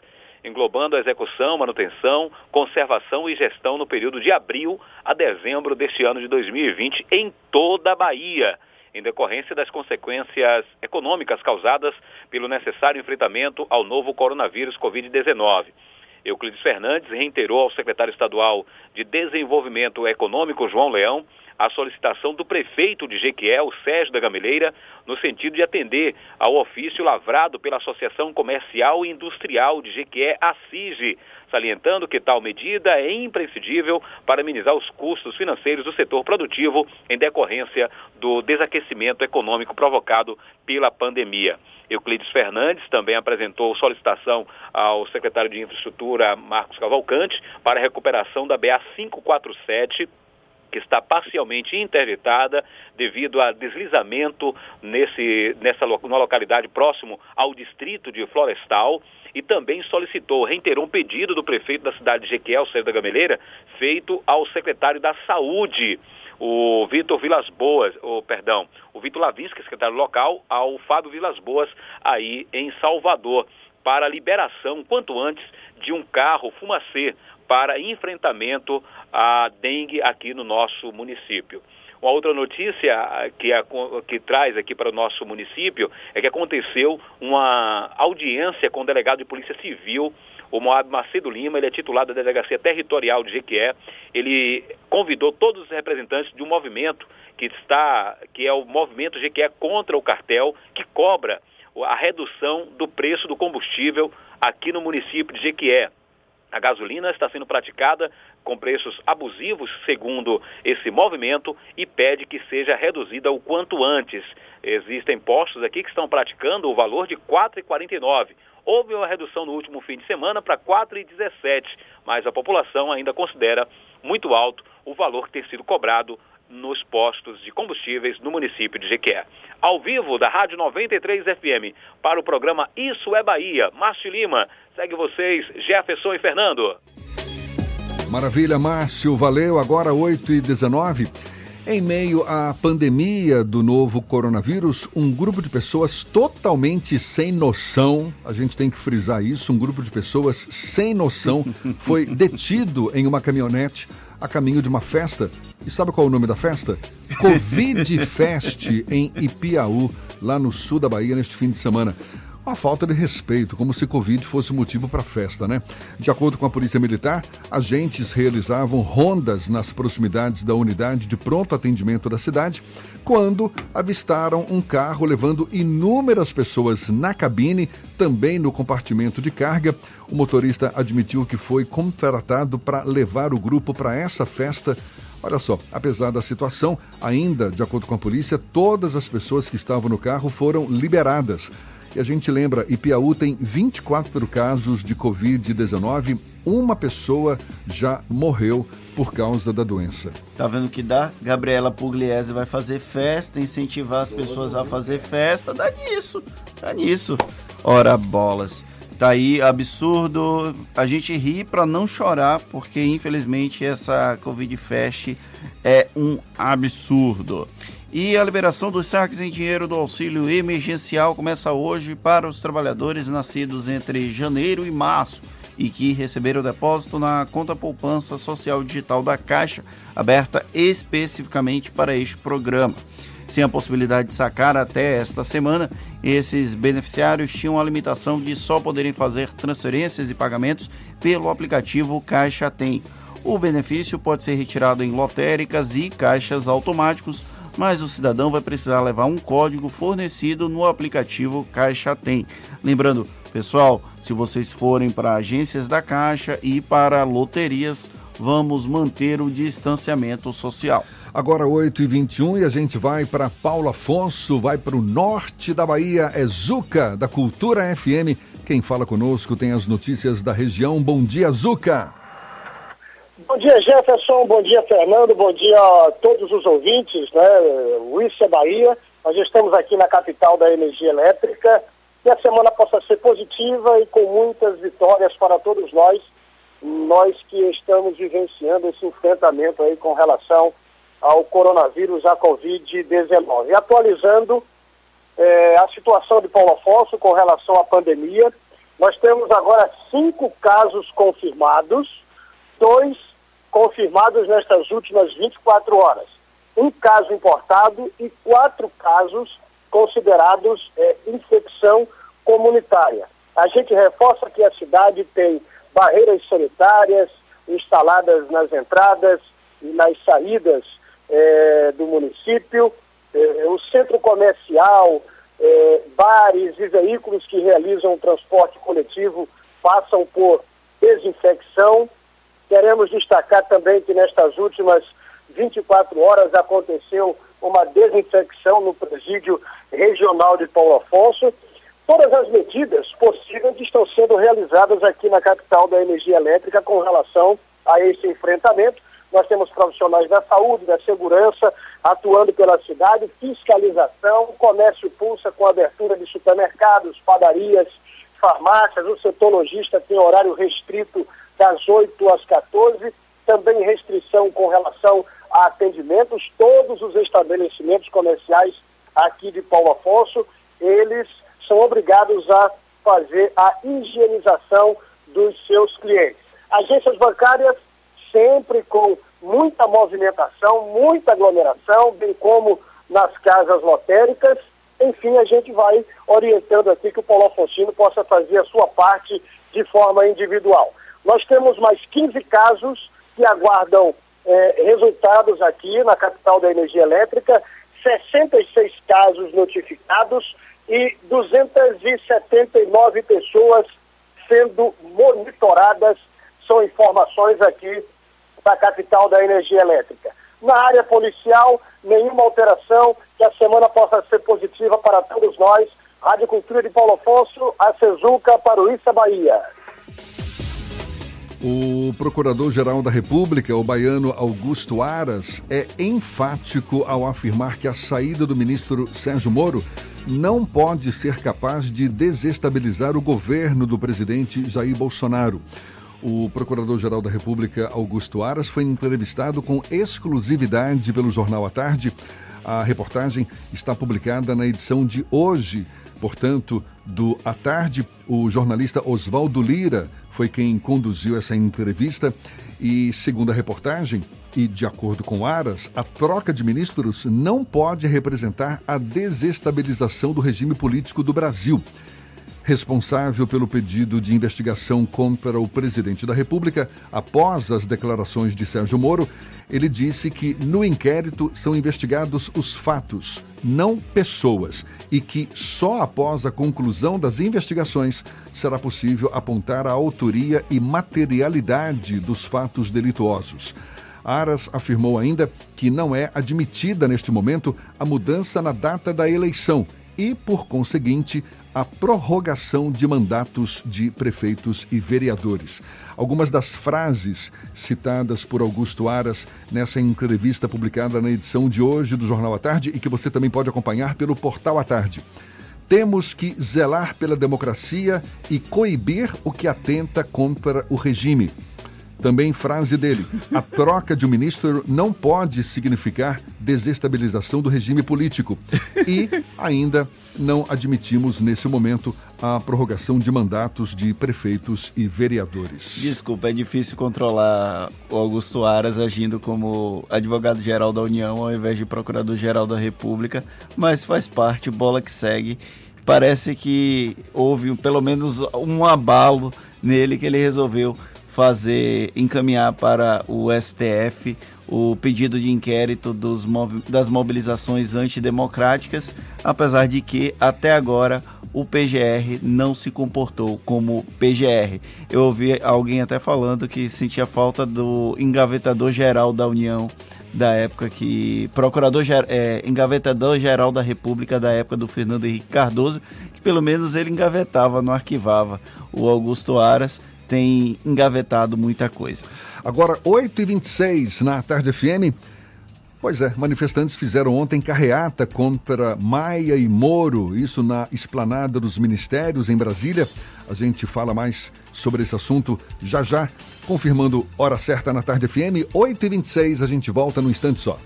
englobando a execução, manutenção, conservação e gestão no período de abril a dezembro deste ano de 2020 em toda a Bahia em decorrência das consequências econômicas causadas pelo necessário enfrentamento ao novo coronavírus Covid-19. Euclides Fernandes reiterou ao secretário estadual de Desenvolvimento Econômico, João Leão, a solicitação do prefeito de Jequié, o Sérgio da Gameleira, no sentido de atender ao ofício lavrado pela Associação Comercial e Industrial de Jequié, a CIGE, salientando que tal medida é imprescindível para minimizar os custos financeiros do setor produtivo em decorrência do desaquecimento econômico provocado pela pandemia. Euclides Fernandes também apresentou solicitação ao secretário de Infraestrutura, Marcos Cavalcante, para a recuperação da BA 547 que está parcialmente interditada devido a deslizamento nesse, nessa, numa localidade próximo ao distrito de Florestal e também solicitou, reiterou um pedido do prefeito da cidade de Jequiel, Sérgio da Gameleira, feito ao secretário da Saúde, o Vitor Vilas Boas, o perdão, o Vitor Lavinsky, secretário local, ao Fábio Vilas Boas, aí em Salvador, para a liberação, quanto antes, de um carro fumacê para enfrentamento à dengue aqui no nosso município. Uma outra notícia ah, que, é, que traz aqui para o nosso município é que aconteceu uma audiência com o delegado de Polícia Civil, o Moab Macedo Lima, ele é titular da Delegacia Territorial de Jequié. Ele convidou todos os representantes de um movimento que está, que é o movimento Jequié contra o cartel, que cobra a redução do preço do combustível aqui no município de Jequié. A gasolina está sendo praticada com preços abusivos, segundo esse movimento, e pede que seja reduzida o quanto antes. Existem postos aqui que estão praticando o valor de R$ 4,49. Houve uma redução no último fim de semana para R$ 4,17, mas a população ainda considera muito alto o valor que tem sido cobrado nos postos de combustíveis no município de Jequié. Ao vivo da Rádio 93 FM, para o programa Isso é Bahia, Márcio Lima. Segue vocês, Jefferson e Fernando. Maravilha, Márcio, valeu. Agora 8 e 19 em meio à pandemia do novo coronavírus, um grupo de pessoas totalmente sem noção, a gente tem que frisar isso, um grupo de pessoas sem noção foi detido em uma caminhonete a caminho de uma festa. E sabe qual é o nome da festa? Covid Fest em Ipiaú, lá no sul da Bahia, neste fim de semana. Uma falta de respeito, como se Covid fosse motivo para festa, né? De acordo com a Polícia Militar, agentes realizavam rondas nas proximidades da unidade de pronto atendimento da cidade quando avistaram um carro levando inúmeras pessoas na cabine, também no compartimento de carga. O motorista admitiu que foi contratado para levar o grupo para essa festa Olha só, apesar da situação, ainda, de acordo com a polícia, todas as pessoas que estavam no carro foram liberadas. E a gente lembra, Ipiaú tem 24 casos de Covid-19, uma pessoa já morreu por causa da doença. Tá vendo que dá? Gabriela Pugliese vai fazer festa, incentivar as pessoas a fazer festa, dá nisso, dá nisso. Ora bolas. Tá aí, absurdo. A gente ri para não chorar, porque infelizmente essa Covid Fest é um absurdo. E a liberação dos saques em dinheiro do auxílio emergencial começa hoje para os trabalhadores nascidos entre janeiro e março e que receberam depósito na conta poupança social digital da Caixa, aberta especificamente para este programa. Sem a possibilidade de sacar até esta semana, esses beneficiários tinham a limitação de só poderem fazer transferências e pagamentos pelo aplicativo Caixa Tem. O benefício pode ser retirado em lotéricas e caixas automáticos mas o cidadão vai precisar levar um código fornecido no aplicativo Caixa Tem. Lembrando, pessoal, se vocês forem para agências da Caixa e para loterias, vamos manter o distanciamento social. Agora 8h21 e a gente vai para Paulo Afonso, vai para o norte da Bahia, é Zuca, da Cultura FM. Quem fala conosco tem as notícias da região. Bom dia, Zuca! Bom dia, Jefferson. Bom dia, Fernando. Bom dia a todos os ouvintes, né? O Isso é Bahia. Nós estamos aqui na capital da energia elétrica. Que a semana possa ser positiva e com muitas vitórias para todos nós, nós que estamos vivenciando esse enfrentamento aí com relação ao coronavírus, à Covid-19. Atualizando eh, a situação de Paulo Afonso com relação à pandemia, nós temos agora cinco casos confirmados, dois confirmados nestas últimas 24 horas. Um caso importado e quatro casos considerados é, infecção comunitária. A gente reforça que a cidade tem barreiras sanitárias instaladas nas entradas e nas saídas é, do município, é, o centro comercial, é, bares e veículos que realizam transporte coletivo passam por desinfecção Queremos destacar também que nestas últimas 24 horas aconteceu uma desinfecção no presídio regional de Paulo Afonso. Todas as medidas possíveis estão sendo realizadas aqui na capital da energia elétrica com relação a esse enfrentamento. Nós temos profissionais da saúde, da segurança, atuando pela cidade, fiscalização, comércio pulsa com abertura de supermercados, padarias, farmácias, o setor logista tem horário restrito das 8 às 14, também restrição com relação a atendimentos, todos os estabelecimentos comerciais aqui de Paulo Afonso, eles são obrigados a fazer a higienização dos seus clientes. Agências bancárias sempre com muita movimentação, muita aglomeração, bem como nas casas lotéricas. Enfim, a gente vai orientando aqui que o Paulo Afonso possa fazer a sua parte de forma individual. Nós temos mais 15 casos que aguardam eh, resultados aqui na capital da energia elétrica, 66 casos notificados e 279 pessoas sendo monitoradas, são informações aqui da capital da energia elétrica. Na área policial, nenhuma alteração, que a semana possa ser positiva para todos nós. Rádio Cultura de Paulo Afonso, a Cezuca para o Issa Bahia. O Procurador-Geral da República, o baiano Augusto Aras, é enfático ao afirmar que a saída do ministro Sérgio Moro não pode ser capaz de desestabilizar o governo do presidente Jair Bolsonaro. O Procurador-Geral da República, Augusto Aras, foi entrevistado com exclusividade pelo Jornal à Tarde. A reportagem está publicada na edição de hoje portanto, do À Tarde. O jornalista Oswaldo Lira foi quem conduziu essa entrevista. E, segundo a reportagem, e de acordo com Aras, a troca de ministros não pode representar a desestabilização do regime político do Brasil responsável pelo pedido de investigação contra o presidente da República, após as declarações de Sérgio Moro, ele disse que no inquérito são investigados os fatos, não pessoas, e que só após a conclusão das investigações será possível apontar a autoria e materialidade dos fatos delituosos. Aras afirmou ainda que não é admitida neste momento a mudança na data da eleição e, por conseguinte, a prorrogação de mandatos de prefeitos e vereadores. Algumas das frases citadas por Augusto Aras nessa entrevista publicada na edição de hoje do Jornal à Tarde e que você também pode acompanhar pelo Portal à Tarde. Temos que zelar pela democracia e coibir o que atenta contra o regime. Também frase dele: a troca de um ministro não pode significar desestabilização do regime político. E ainda não admitimos nesse momento a prorrogação de mandatos de prefeitos e vereadores. Desculpa, é difícil controlar o Augusto Aras agindo como advogado-geral da União ao invés de procurador-geral da República, mas faz parte, bola que segue. Parece que houve pelo menos um abalo nele que ele resolveu fazer encaminhar para o STF o pedido de inquérito dos, das mobilizações antidemocráticas, apesar de que até agora o PGR não se comportou como PGR. Eu ouvi alguém até falando que sentia falta do engavetador geral da União da época que procurador é, engavetador geral da República da época do Fernando Henrique Cardoso, que pelo menos ele engavetava, não arquivava. O Augusto Aras tem engavetado muita coisa. Agora, 8h26 na Tarde FM. Pois é, manifestantes fizeram ontem carreata contra Maia e Moro, isso na esplanada dos ministérios em Brasília. A gente fala mais sobre esse assunto já já, confirmando hora certa na Tarde FM, 8h26. A gente volta num instante só.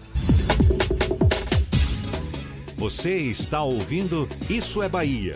Você está ouvindo Isso é Bahia.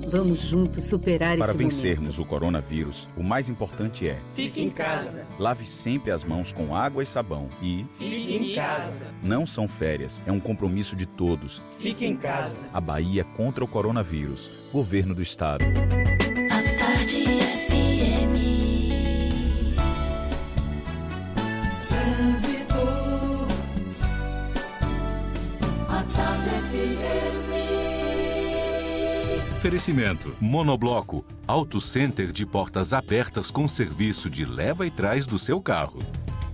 Vamos juntos superar Para esse vencermos o coronavírus, o mais importante é: fique em casa. Lave sempre as mãos com água e sabão e fique em casa. Não são férias, é um compromisso de todos. Fique em casa. A Bahia contra o coronavírus. Governo do Estado. A tarde FM. Trânsito. A tarde FM. Oferecimento: Monobloco, Auto Center de portas abertas com serviço de leva e trás do seu carro.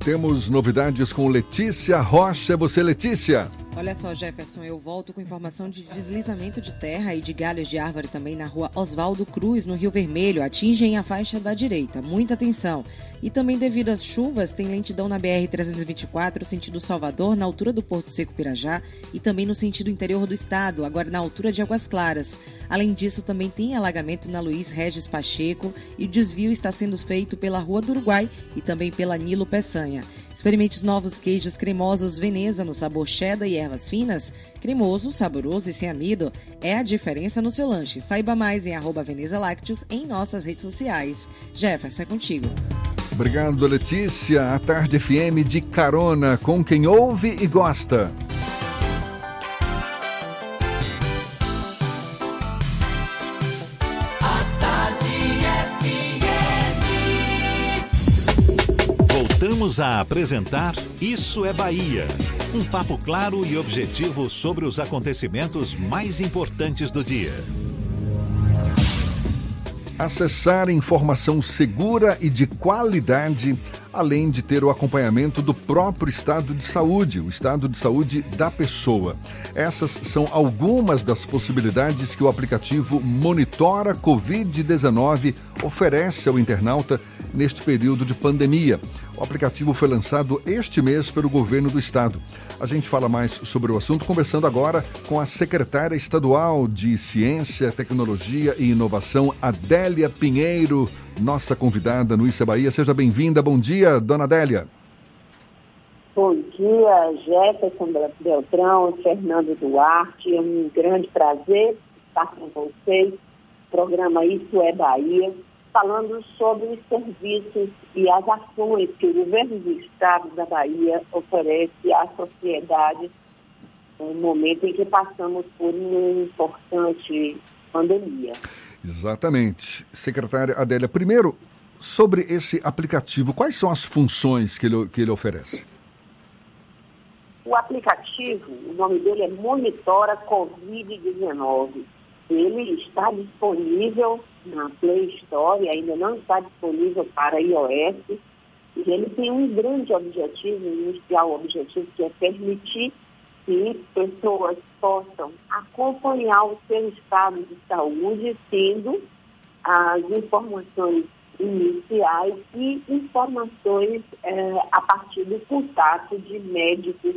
Temos novidades com Letícia Rocha. Você, Letícia? Olha só, Jefferson, eu volto com informação de deslizamento de terra e de galhos de árvore também na rua Oswaldo Cruz, no Rio Vermelho. Atingem a faixa da direita. Muita atenção. E também devido às chuvas, tem lentidão na BR-324, sentido Salvador, na altura do Porto Seco Pirajá e também no sentido interior do estado, agora na altura de Águas Claras. Além disso, também tem alagamento na Luiz Regis Pacheco e o desvio está sendo feito pela Rua do Uruguai e também pela Nilo Peçanha. Experimente os novos queijos cremosos Veneza no sabor cheddar e ervas finas. Cremoso, saboroso e sem amido é a diferença no seu lanche. Saiba mais em arroba Veneza Lácteos em nossas redes sociais. Jefferson, é contigo. Obrigado, Letícia. A Tarde FM de carona com quem ouve e gosta. Voltamos a apresentar Isso é Bahia. Um papo claro e objetivo sobre os acontecimentos mais importantes do dia. acessar informação segura e de qualidade, além de ter o acompanhamento do próprio estado de saúde, o estado de saúde da pessoa. Essas são algumas das possibilidades que o aplicativo Monitora Covid-19 oferece ao internauta neste período de pandemia. O aplicativo foi lançado este mês pelo governo do estado. A gente fala mais sobre o assunto conversando agora com a secretária estadual de Ciência, Tecnologia e Inovação, Adélia Pinheiro, nossa convidada no Isa Bahia. Seja bem-vinda. Bom dia, dona Adélia. Bom dia, Jefferson Beltrão, Fernando Duarte. É um grande prazer estar com vocês. programa Isso é Bahia falando sobre os serviços e as ações que o governo do estado da Bahia oferece à sociedade no momento em que passamos por uma importante pandemia. Exatamente. Secretária Adélia, primeiro, sobre esse aplicativo, quais são as funções que ele, que ele oferece? O aplicativo, o nome dele é Monitora Covid-19 ele está disponível na Play Store, ainda não está disponível para iOS. E ele tem um grande objetivo, inicial objetivo, que é permitir que pessoas possam acompanhar o seu estado de saúde, tendo as informações iniciais e informações é, a partir do contato de médicos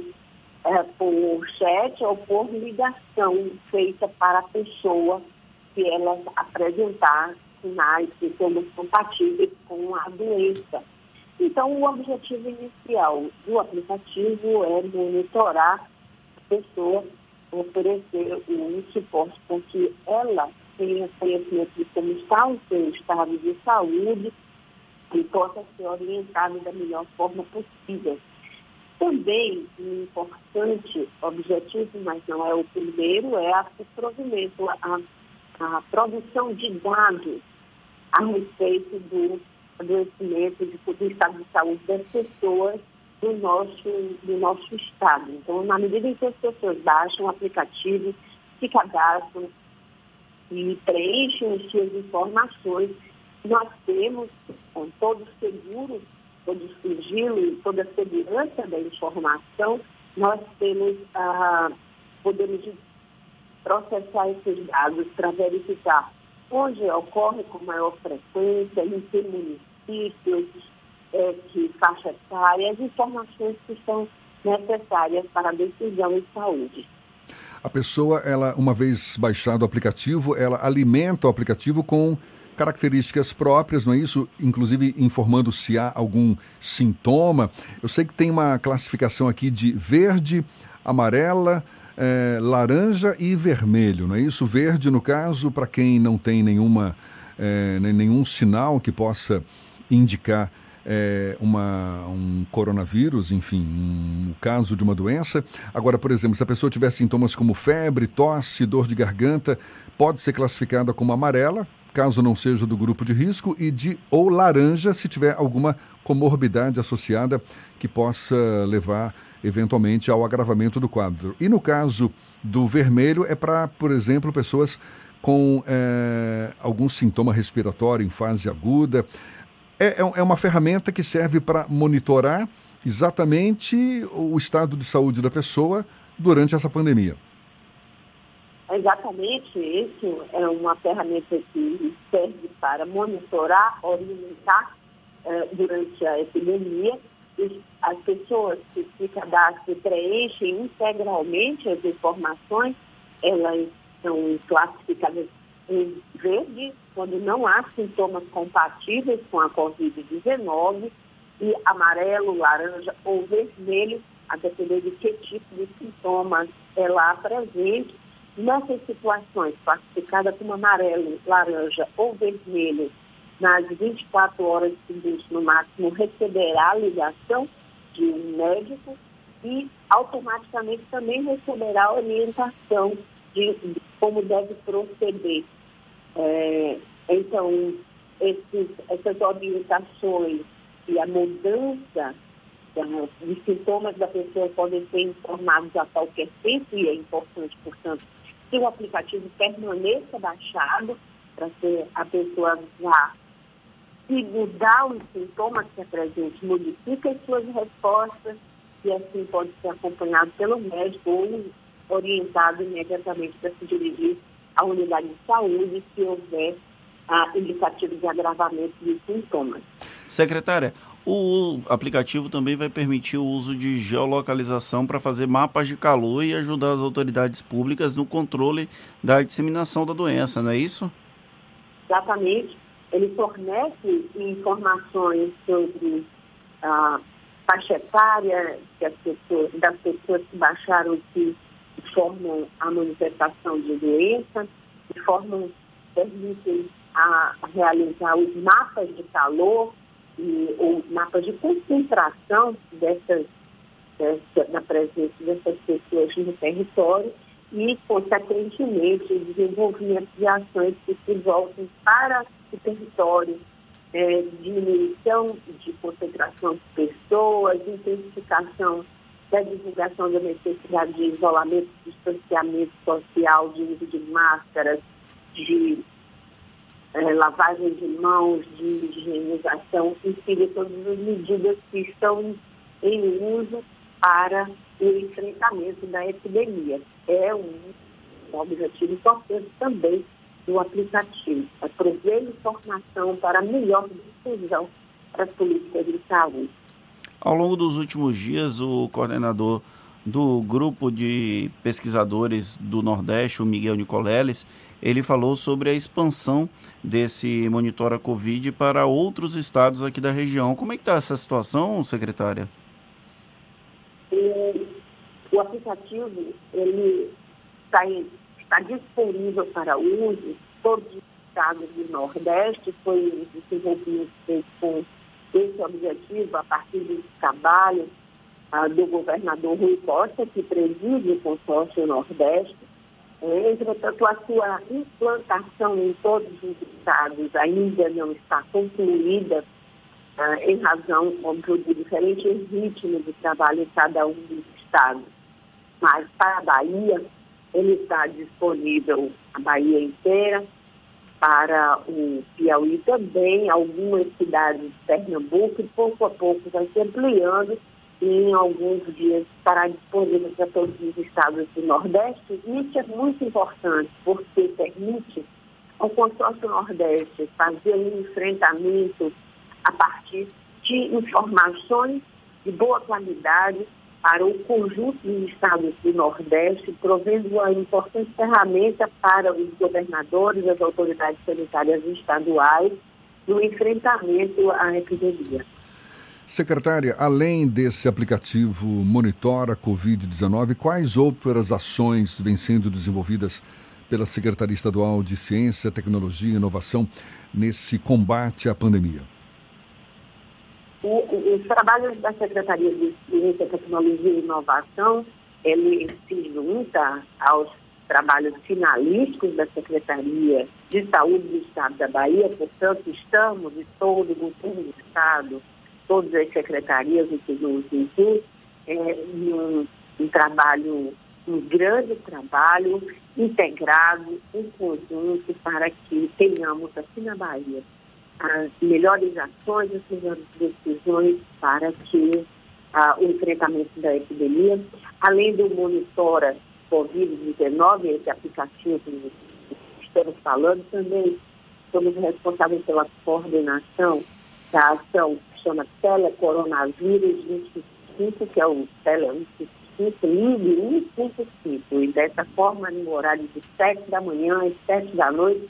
é, por chat ou por ligação feita para a pessoa que ela apresentar sinais de sermos compatíveis com a doença. Então, o objetivo inicial do aplicativo é monitorar a pessoa, oferecer um suporte para que ela tenha conhecimento de como está o seu estado de saúde e possa ser orientada da melhor forma possível. Também um importante objetivo, mas não é o primeiro, é provimento, a, a produção de dados a respeito do adoecimento, de, do estado de saúde das pessoas do nosso, do nosso estado. Então, na medida em que as pessoas baixam o aplicativo, se cadastram e preenchem as suas informações, nós temos, com todos seguros, todo o sigilo e toda a segurança da informação, nós temos, ah, podemos processar esses dados para verificar onde ocorre com maior frequência, em que municípios, é, que faixa etária, as informações que são necessárias para a decisão de saúde. A pessoa, ela, uma vez baixado o aplicativo, ela alimenta o aplicativo com características próprias, não é isso? Inclusive informando se há algum sintoma. Eu sei que tem uma classificação aqui de verde, amarela, é, laranja e vermelho, não é isso? Verde, no caso, para quem não tem nenhuma, é, nenhum sinal que possa indicar é, uma, um coronavírus, enfim, um, um caso de uma doença. Agora, por exemplo, se a pessoa tiver sintomas como febre, tosse, dor de garganta, pode ser classificada como amarela, caso não seja do grupo de risco, e de ou laranja se tiver alguma comorbidade associada que possa levar eventualmente ao agravamento do quadro. E no caso do vermelho é para, por exemplo, pessoas com é, algum sintoma respiratório em fase aguda. É, é, é uma ferramenta que serve para monitorar exatamente o estado de saúde da pessoa durante essa pandemia. Exatamente, isso é uma ferramenta que serve para monitorar, orientar eh, durante a epidemia. As pessoas que se cadastram preenchem integralmente as informações, elas são classificadas em verde, quando não há sintomas compatíveis com a Covid-19, e amarelo, laranja ou vermelho, a depender de que tipo de sintomas ela apresente Nessas situações, classificada como amarelo, laranja ou vermelho, nas 24 horas seguintes, no máximo, receberá a ligação de um médico e automaticamente também receberá a orientação de, como deve proceder. É, então, esses, essas orientações e a mudança de sintomas da pessoa podem ser informados a qualquer tempo e é importante, portanto, que o aplicativo permaneça baixado para que a pessoa vá se mudar os sintomas que apresente, modifique as suas respostas e assim pode ser acompanhado pelo médico ou orientado imediatamente para se dirigir à unidade de saúde se houver ah, indicativo de agravamento de sintomas. Secretária, o aplicativo também vai permitir o uso de geolocalização para fazer mapas de calor e ajudar as autoridades públicas no controle da disseminação da doença, não é isso? Exatamente. Ele fornece informações sobre a faixa etária das pessoas, das pessoas que baixaram que formam a manifestação de doença, que formam, permitem a realizar os mapas de calor e, ou mapas de concentração dessas, dessa, da presença dessas pessoas no território e, consequentemente, o desenvolvimento de ações que se voltem para o território, é, diminuição de concentração de pessoas, intensificação da divulgação da necessidade de isolamento, distanciamento social, de uso de máscaras, de é, lavagem de mãos, de higienização, enfim, todas as medidas que estão em uso para o enfrentamento da epidemia. É um, um objetivo importante também do aplicativo, é prover informação para melhor decisão para as políticas de saúde. Ao longo dos últimos dias, o coordenador do grupo de pesquisadores do Nordeste, o Miguel Nicoleles, ele falou sobre a expansão desse Monitora Covid para outros estados aqui da região. Como é que está essa situação, secretária? O, aplicativo ele está, está disponível para uso todos os estados do Nordeste. Foi desenvolvimento feito com esse objetivo a partir do trabalho ah, do governador Rui Costa, que preside o consórcio Nordeste. Entretanto, a sua implantação em todos os estados ainda não está concluída, ah, em razão, óbvio, de diferentes ritmos de trabalho em cada um dos estados. Mas para a Bahia, ele está disponível a Bahia inteira, para o Piauí também, algumas cidades de Pernambuco, e pouco a pouco vai se ampliando em alguns dias estará disponível para todos os estados do Nordeste. Isso é muito importante, porque permite ao consórcio Nordeste fazer um enfrentamento a partir de informações de boa qualidade para o conjunto dos estados do Nordeste, provendo uma importante ferramenta para os governadores, as autoridades sanitárias estaduais, no enfrentamento à epidemia. Secretária, além desse aplicativo Monitora Covid-19, quais outras ações vêm sendo desenvolvidas pela Secretaria Estadual de Ciência, Tecnologia e Inovação nesse combate à pandemia? O, os trabalhos da Secretaria de Ciência, Tecnologia e Inovação, ele se junta aos trabalhos finalísticos da Secretaria de Saúde do Estado da Bahia, portanto, estamos de todo o governo do Estado, todas as secretarias, inclusive, é, um, um trabalho, um grande trabalho integrado, em conjunto, para que tenhamos aqui na Bahia as melhores ações, as melhores decisões para que ah, o enfrentamento da epidemia, além do monitora Covid-19, esse aplicativo que estamos falando, também somos responsáveis pela coordenação da ação chama Telecoronavírus 25, que é o Tele 155, Ligue 155. E dessa forma, no horário de 7 da manhã às 7 da noite,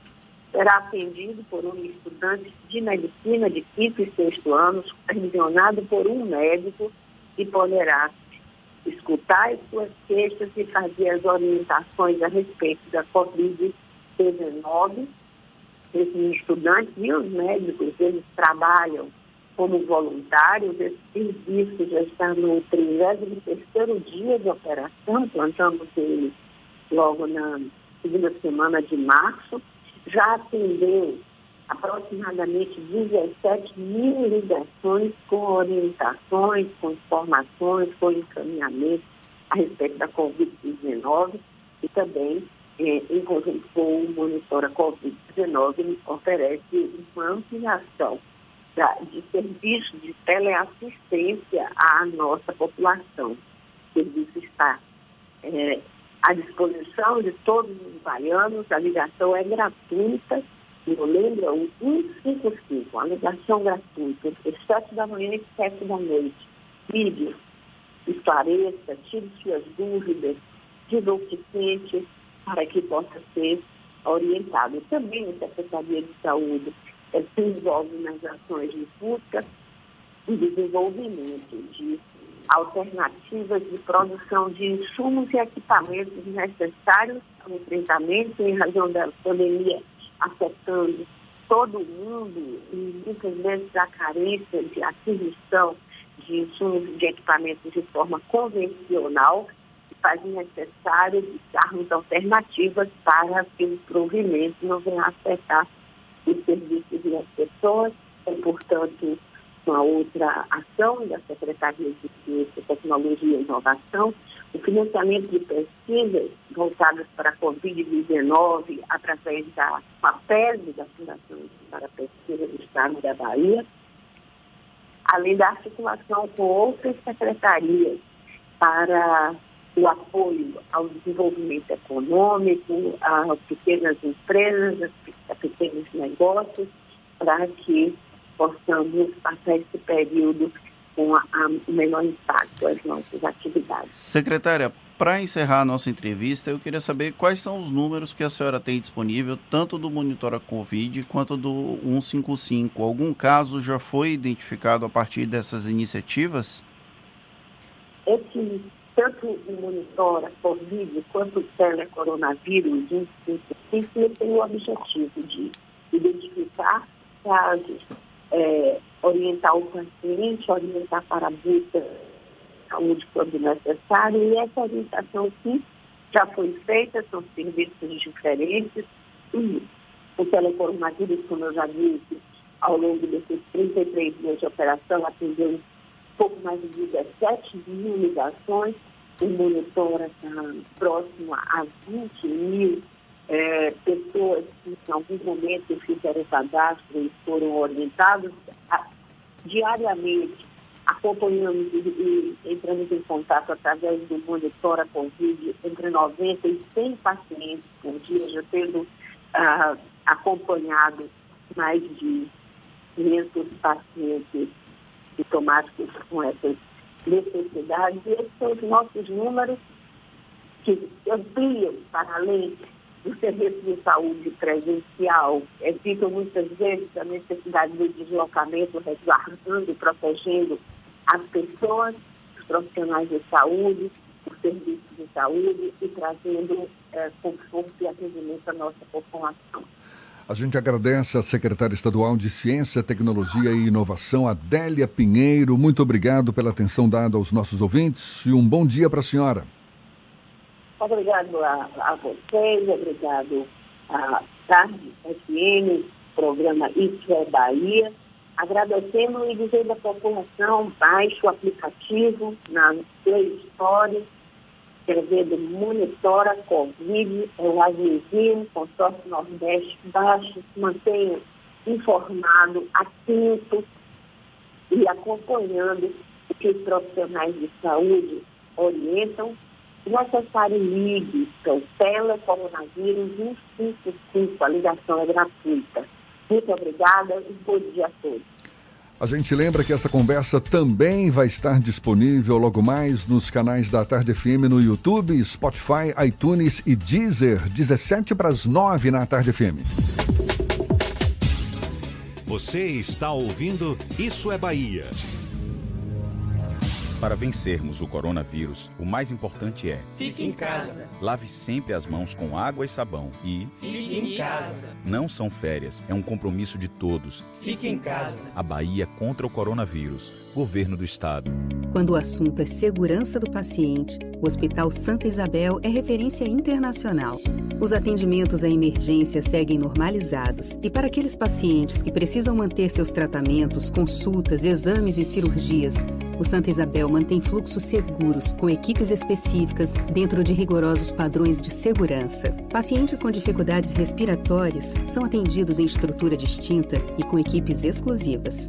será atendido por um estudante de medicina de quinto e sexto anos, supervisionado por um médico, e poderá escutar as suas queixas e fazer as orientações a respeito da Covid-19. Esses estudantes e os médicos, eles trabalham como voluntários, esse serviço já está no 33º dia de operação, plantamos ele logo na segunda semana de março, já atendeu aproximadamente 17 mil ligações com orientações, com informações, com encaminhamento a respeito da Covid-19 e também eh, em conjunto com o Monitora Covid-19, oferece uma ampliação de serviços de teleassistência à nossa população. O serviço está é, à disposição de todos os baianos, a ligação é gratuita. Eu lembro, é o 155, a ligação gratuita, entre 7 da manhã e 7 da noite. Ligue, esclareça, tire suas dúvidas, desoficente, para que possa ser orientado. Também a Secretaria de Saúde é, se envolve nas ações de busca e desenvolvimento de alternativas de produção de insumos e equipamentos necessários ao enfrentamento em razão da pandemia afetando todo mundo e muitas vezes a carência de aquisição de insumos de equipamentos de forma convencional faz necessário darmos alternativas para que o provimento não venha afetar os serviços e as pessoas. É, portanto, uma outra ação da Secretaria de Ciência, Tecnologia e Inovação, o financiamento de pesquisas voltadas para a Covid-19 através da FAPESB, da Fundação para a Pesquisa do Estado da Bahia, além da articulação com outras secretarias para o apoio ao desenvolvimento econômico, às pequenas empresas, a pequenos negócios, para que possamos passar esse período com a, a, o menor impacto às nossas atividades. Secretária, para encerrar a nossa entrevista, eu queria saber quais são os números que a senhora tem disponível, tanto do Monitora Covid quanto do 155. Algum caso já foi identificado a partir dessas iniciativas? Esse tanto monitora Covid quanto telecoronavírus, isso tem o objetivo de identificar casos, é, orientar o paciente, orientar para a busca de saúde quando necessário, e essa orientação sim já foi feita, são serviços diferentes, e o telecoronavírus, como eu já disse, ao longo desses 33 dias de operação, atendeu pouco mais de 17 mil ligações, o monitor está próximo a 20 mil é, pessoas que em algum momento fizeram cadastro e foram orientados a, diariamente, acompanhamos e, e, entramos em contato através do Monitora Covid entre 90 e 100 pacientes por dia, já tendo ah, acompanhado mais de 500 pacientes sintomáticos com essas necessidades. E esses são os nossos números que ampliam para além do serviço de saúde presencial. Evitam muitas vezes a necessidade do deslocamento, resguardando, protegendo as pessoas, os profissionais de saúde, os serviços de saúde e trazendo é, conforto e atendimento à nossa população. A gente agradece à secretária estadual de Ciência, Tecnologia e Inovação, Adélia Pinheiro. Muito obrigado pela atenção dada aos nossos ouvintes e um bom dia para a senhora. Obrigado a, a vocês, obrigado à Tarde FM, programa Isso é Bahia. Agradecendo e dizendo à população, baixe o aplicativo na Play Store escrevendo monitora Covid, é o azulzinho, consórcio Nordeste baixo, mantenha informado, atento e acompanhando o que os profissionais de saúde orientam. Se necessário, ligue para o telecoronavírus 155, a ligação é gratuita. Muito obrigada e bom dia a todos. A gente lembra que essa conversa também vai estar disponível logo mais nos canais da Tarde FM no YouTube, Spotify, iTunes e Deezer, 17 para as 9 na Tarde FM. Você está ouvindo Isso é Bahia. Para vencermos o coronavírus, o mais importante é: fique em casa. Lave sempre as mãos com água e sabão e fique em casa. Não são férias, é um compromisso de todos. Fique em casa. A Bahia contra o coronavírus. Governo do Estado. Quando o assunto é segurança do paciente, o Hospital Santa Isabel é referência internacional. Os atendimentos à emergência seguem normalizados e para aqueles pacientes que precisam manter seus tratamentos, consultas, exames e cirurgias O Santa Isabel mantém fluxos seguros, com equipes específicas, dentro de rigorosos padrões de segurança. Pacientes com dificuldades respiratórias são atendidos em estrutura distinta e com equipes exclusivas.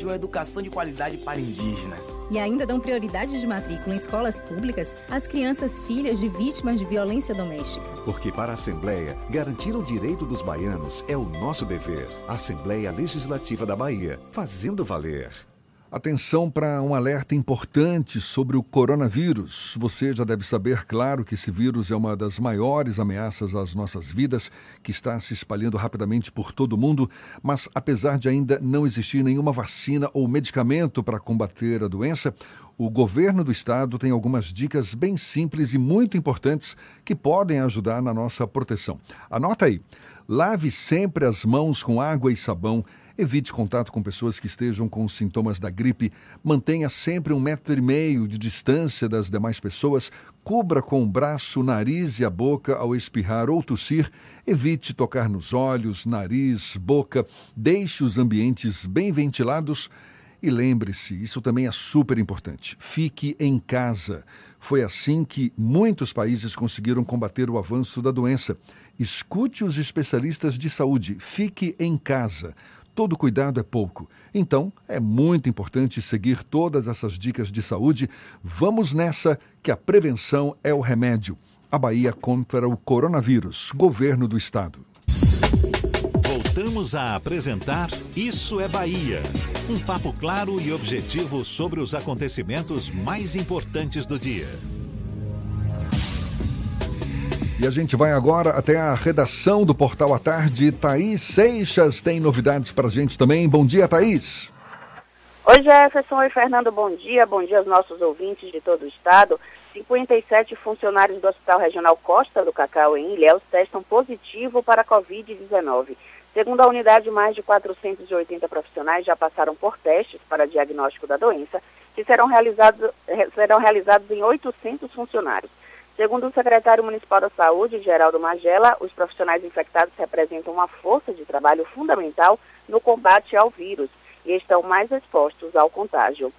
de uma educação de qualidade para indígenas. E ainda dão prioridade de matrícula em escolas públicas às crianças filhas de vítimas de violência doméstica. Porque para a Assembleia, garantir o direito dos baianos é o nosso dever. Assembleia Legislativa da Bahia, fazendo valer. Atenção para um alerta importante sobre o coronavírus. Você já deve saber, claro, que esse vírus é uma das maiores ameaças às nossas vidas, que está se espalhando rapidamente por todo o mundo, mas apesar de ainda não existir nenhuma vacina ou medicamento para combater a doença, o governo do estado tem algumas dicas bem simples e muito importantes que podem ajudar na nossa proteção. Anota aí. Lave sempre as mãos com água e sabão. Evite contato com pessoas que estejam com sintomas da gripe. Mantenha sempre um metro e meio de distância das demais pessoas. Cubra com o braço, o nariz e a boca ao espirrar ou tossir. Evite tocar nos olhos, nariz, boca. Deixe os ambientes bem ventilados. E lembre-se, isso também é super importante: fique em casa. Foi assim que muitos países conseguiram combater o avanço da doença. Escute os especialistas de saúde, fique em casa. Todo cuidado é pouco. Então, é muito importante seguir todas essas dicas de saúde. Vamos nessa, que a prevenção é o remédio. A Bahia contra o coronavírus. Governo do Estado. Voltamos a apresentar Isso é Bahia. Um papo claro e objetivo sobre os acontecimentos mais importantes do dia. E a gente vai agora até a redação do Portal à Tarde. Thaís Seixas tem novidades para a gente também. Bom dia, Thaís. Oi, Jefferson. Oi, Fernando. Bom dia. Bom dia aos nossos ouvintes de todo o estado. 57 funcionários do Hospital Regional Costa do Cacau, em Ilhéus, testam positivo para a Covid-19. Segundo a unidade, mais de 480 profissionais já passaram por testes para diagnóstico da doença, que serão realizados, serão realizados em 800 funcionários. Segundo o secretário municipal da Saúde, Geraldo Magela, os profissionais infectados representam uma força de trabalho fundamental no combate ao vírus e estão mais expostos ao contágio.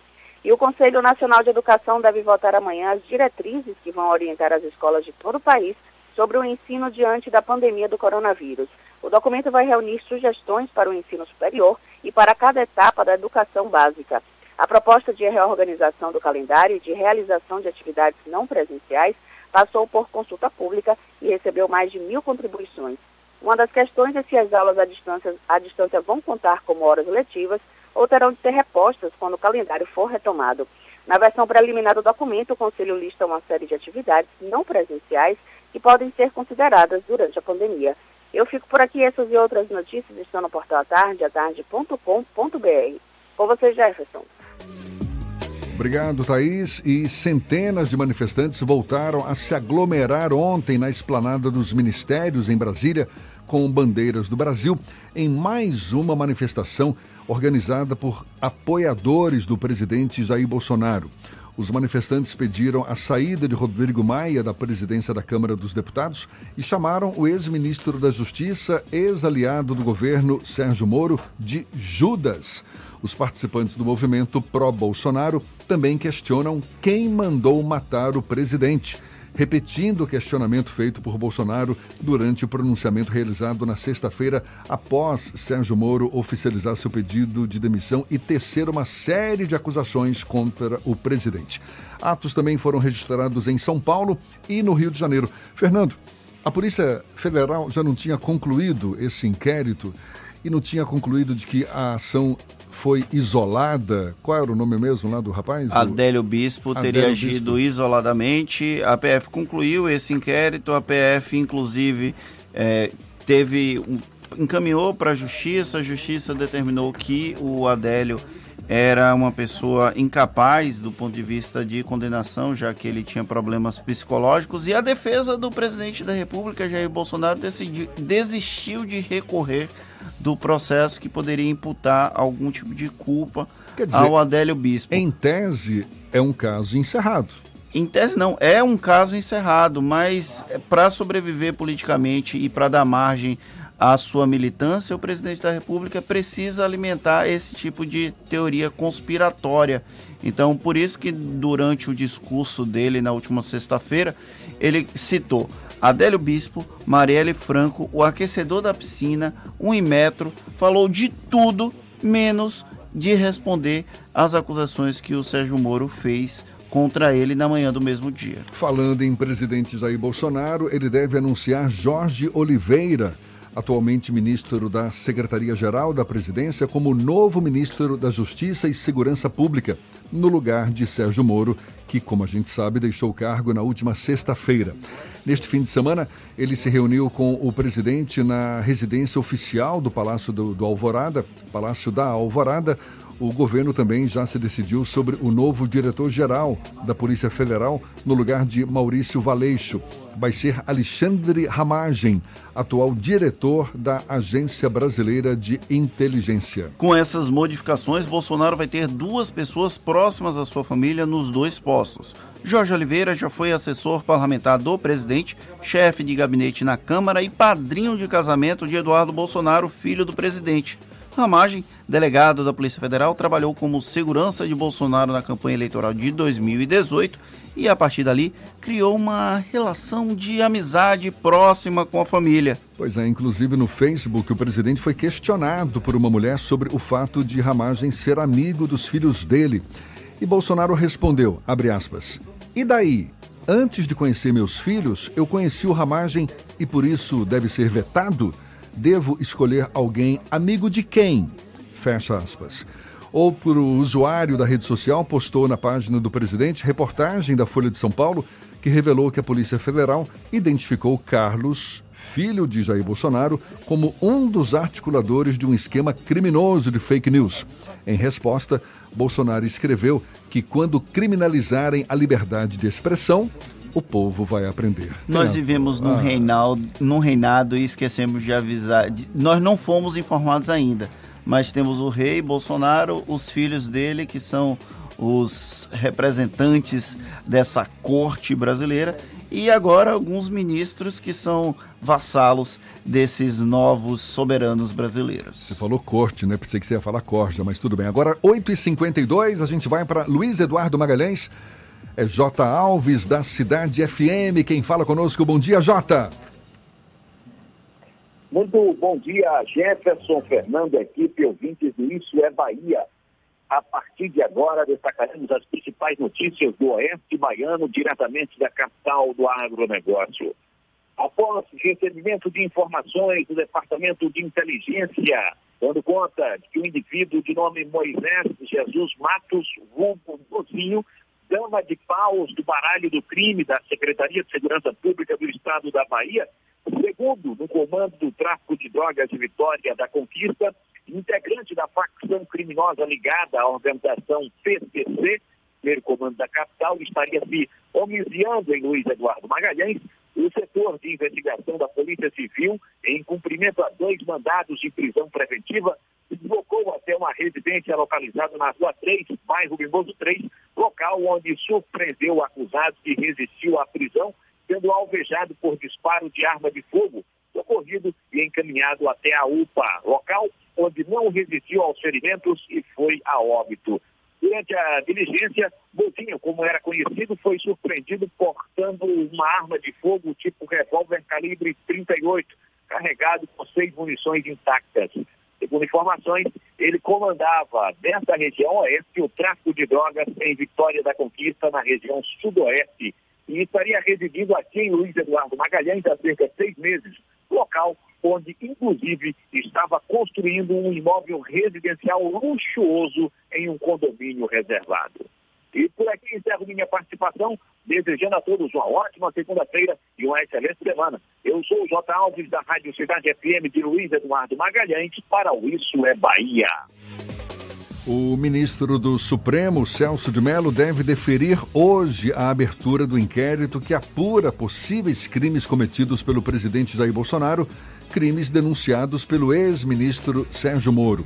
E o Conselho Nacional de Educação deve votar amanhã as diretrizes que vão orientar as escolas de todo o país sobre o ensino diante da pandemia do coronavírus. O documento vai reunir sugestões para o ensino superior e para cada etapa da educação básica. A proposta de reorganização do calendário e de realização de atividades não presenciais passou por consulta pública e recebeu mais de mil contribuições. Uma das questões é se as aulas à distância, à distância vão contar como horas letivas ou terão de ser repostas quando o calendário for retomado. Na versão preliminar do documento, o Conselho lista uma série de atividades não presenciais que podem ser consideradas durante a pandemia. Eu fico por aqui, essas e outras notícias estão no portal à tarde, atarde.com.br. Com você, Jefferson. Obrigado, Thaís. E centenas de manifestantes voltaram a se aglomerar ontem na esplanada dos ministérios em Brasília com bandeiras do Brasil em mais uma manifestação organizada por apoiadores do presidente Jair Bolsonaro. Os manifestantes pediram a saída de Rodrigo Maia da presidência da Câmara dos Deputados e chamaram o ex-ministro da Justiça, ex-aliado do governo Sérgio Moro, de Judas. Os participantes do movimento pró-Bolsonaro também questionam quem mandou matar o presidente, repetindo o questionamento feito por Bolsonaro durante o pronunciamento realizado na sexta-feira após Sérgio Moro oficializar seu pedido de demissão e tecer uma série de acusações contra o presidente. Atos também foram registrados em São Paulo e no Rio de Janeiro. Fernando, a Polícia Federal já não tinha concluído esse inquérito e não tinha concluído de que a ação foi isolada. Qual era o nome mesmo lá do rapaz? Adélio Bispo Adélio teria Bispo. agido isoladamente. A PF concluiu esse inquérito. A PF, inclusive, eh, teve um- encaminhou para a Justiça. A Justiça determinou que o Adélio era uma pessoa incapaz do ponto de vista de condenação, já que ele tinha problemas psicológicos, e a defesa do presidente da República, Jair Bolsonaro, decidiu, desistiu de recorrer do processo que poderia imputar algum tipo de culpa dizer, ao Adélio Bispo. Em tese, é um caso encerrado. Em tese não, é um caso encerrado, mas para sobreviver politicamente e para dar margem à sua militância, o presidente da República precisa alimentar esse tipo de teoria conspiratória. Então, por isso que durante o discurso dele na última sexta-feira, ele citou Adélio Bispo, Marielle Franco, o aquecedor da piscina, um Inmetro, falou de tudo menos de responder às acusações que o Sérgio Moro fez contra ele na manhã do mesmo dia. Falando em presidente Jair Bolsonaro, ele deve anunciar Jorge Oliveira, atualmente ministro da Secretaria-Geral da Presidência, como novo ministro da Justiça e Segurança Pública, no lugar de Sérgio Moro, que, como a gente sabe, deixou o cargo na última sexta-feira. Neste fim de semana, ele se reuniu com o presidente na residência oficial do Palácio do, do Alvorada, Palácio da Alvorada, o governo também já se decidiu sobre o novo diretor-geral da Polícia Federal no lugar de Maurício Valeixo. Vai ser Alexandre Ramagem, atual diretor da Agência Brasileira de Inteligência. Com essas modificações, Bolsonaro vai ter duas pessoas próximas à sua família nos dois postos. Jorge Oliveira já foi assessor parlamentar do presidente, chefe de gabinete na Câmara e padrinho de casamento de Eduardo Bolsonaro, filho do presidente. Ramagem, delegado da Polícia Federal, trabalhou como segurança de Bolsonaro na campanha eleitoral de 2018 e, a partir dali, criou uma relação de amizade próxima com a família. Pois é, inclusive no Facebook, o presidente foi questionado por uma mulher sobre o fato de Ramagem ser amigo dos filhos dele. E Bolsonaro respondeu, aspas, e daí? Antes de conhecer meus filhos, eu conheci o Ramagem e por isso deve ser vetado? Devo escolher alguém amigo de quem? Fecha aspas. Outro usuário da rede social postou na página do presidente reportagem da Folha de São Paulo que revelou que a Polícia Federal identificou Carlos, filho de Jair Bolsonaro, como um dos articuladores de um esquema criminoso de fake news. Em resposta, Bolsonaro escreveu que quando criminalizarem a liberdade de expressão, o povo vai aprender. Nós vivemos num, ah. reinado, num reinado e esquecemos de avisar. De, nós não fomos informados ainda, mas temos o rei Bolsonaro, os filhos dele, que são os representantes dessa corte brasileira, e agora alguns ministros que são vassalos desses novos soberanos brasileiros. Você falou corte, né? Pensei que você ia falar corja, mas tudo bem. Agora, 8h52, a gente vai para Luiz Eduardo Magalhães é J. Alves, da Cidade FM. Quem fala conosco, bom dia, J. Muito bom dia, Jefferson, Fernando, equipe, ouvintes do Isso é Bahia. A partir de agora, destacaremos as principais notícias do Oeste Baiano, diretamente da capital do agronegócio. Após recebimento de informações do Departamento de Inteligência, dando conta de que um indivíduo de nome Moisés Jesus Matos, vulgo Dozinho, dama de paus do baralho do crime da Secretaria de Segurança Pública do Estado da Bahia, segundo no comando do tráfico de drogas de Vitória da Conquista, integrante da facção criminosa ligada à organização PCC, primeiro comando da capital, estaria se homiciando em Luiz Eduardo Magalhães, o setor de investigação da Polícia Civil, em cumprimento a dois mandados de prisão preventiva, deslocou até uma residência localizada na Rua 3, bairro Mimoso 3, local onde surpreendeu o acusado que resistiu à prisão, sendo alvejado por disparo de arma de fogo, socorrido e encaminhado até a UPA, local onde não resistiu aos ferimentos e foi a óbito. Durante a diligência, Botinho, como era conhecido, foi surpreendido portando uma arma de fogo tipo revólver calibre 38, carregado com seis munições intactas. Segundo informações, ele comandava dessa região oeste o tráfico de drogas em Vitória da Conquista, na região sudoeste, e estaria residindo aqui em Luiz Eduardo Magalhães há cerca de seis meses, local onde, inclusive, estava construindo um imóvel residencial luxuoso em um condomínio reservado. E por aqui encerro minha participação, desejando a todos uma ótima segunda-feira e uma excelente semana. Eu sou o J. Alves, da Rádio Cidade FM de Luiz Eduardo Magalhães, para o Isso é Bahia. O ministro do Supremo, Celso de Mello, deve deferir hoje a abertura do inquérito que apura possíveis crimes cometidos pelo presidente Jair Bolsonaro, crimes denunciados pelo ex-ministro Sérgio Moro.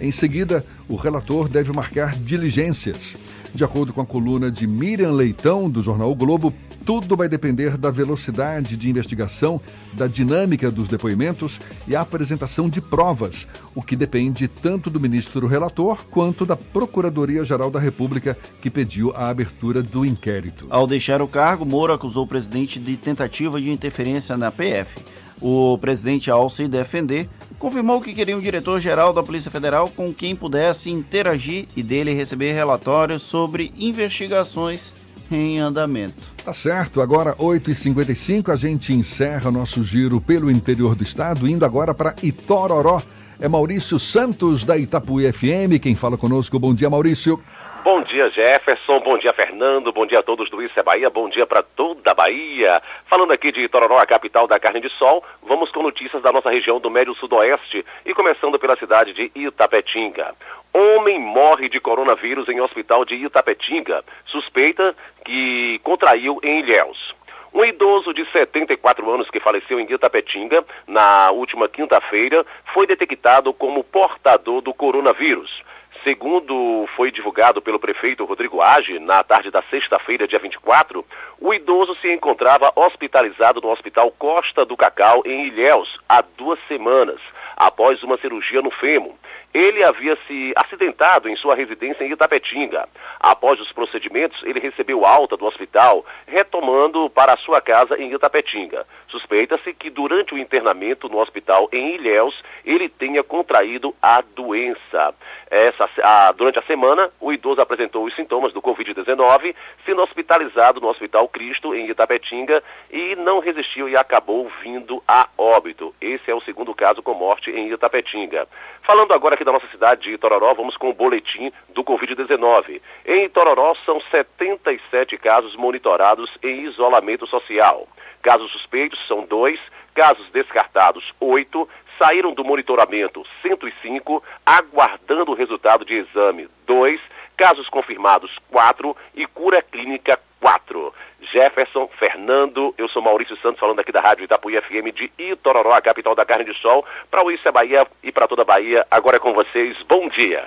Em seguida, o relator deve marcar diligências. De acordo com a coluna de Miriam Leitão, do jornal o Globo, tudo vai depender da velocidade de investigação, da dinâmica dos depoimentos e a apresentação de provas, o que depende tanto do ministro relator quanto da Procuradoria-Geral da República, que pediu a abertura do inquérito. Ao deixar o cargo, Moro acusou o presidente de tentativa de interferência na PF. O presidente, ao se defender, confirmou que queria um diretor-geral da Polícia Federal com quem pudesse interagir e dele receber relatórios sobre investigações em andamento. Tá certo, agora 8h55 a gente encerra nosso giro pelo interior do estado, indo agora para Itororó. É Maurício Santos da Itapuí FM quem fala conosco. Bom dia, Maurício. Bom dia, Jefferson. Bom dia, Fernando. Bom dia a todos do Isso é Bahia. Bom dia para toda a Bahia. Falando aqui de Itororó, a capital da carne de sol, vamos com notícias da nossa região do Médio Sudoeste e começando pela cidade de Itapetinga. Homem morre de coronavírus em hospital de Itapetinga. Suspeita que contraiu em Ilhéus. Um idoso de 74 anos que faleceu em Itapetinga na última quinta-feira foi detectado como portador do coronavírus. Segundo foi divulgado pelo prefeito Rodrigo Age, na tarde da sexta-feira, dia 24, o idoso se encontrava hospitalizado no Hospital Costa do Cacau, em Ilhéus, há duas semanas, após uma cirurgia no fêmur. Ele havia se acidentado em sua residência em Itapetinga. Após os procedimentos, ele recebeu alta do hospital, retomando para sua casa em Itapetinga. Suspeita-se que durante o internamento no hospital em Ilhéus, ele tenha contraído a doença. Essa, a, durante a semana, o idoso apresentou os sintomas do Covid-19, sendo hospitalizado no Hospital Cristo, em Itapetinga, e não resistiu e acabou vindo a óbito. Esse é o segundo caso com morte em Itapetinga. Falando agora aqui da nossa cidade de Itororó, vamos com o boletim do Covid-19. Em Itororó, são 77 casos monitorados em isolamento social. Casos suspeitos são dois, casos descartados, oito, saíram do monitoramento 105, aguardando o resultado de exame 2, casos confirmados 4 e cura clínica 4. Jefferson, Fernando, eu sou Maurício Santos falando aqui da Rádio Itapuí FM de Itororó, a capital da carne de sol, para o Isso é Bahia e para toda a Bahia. Agora é com vocês, bom dia.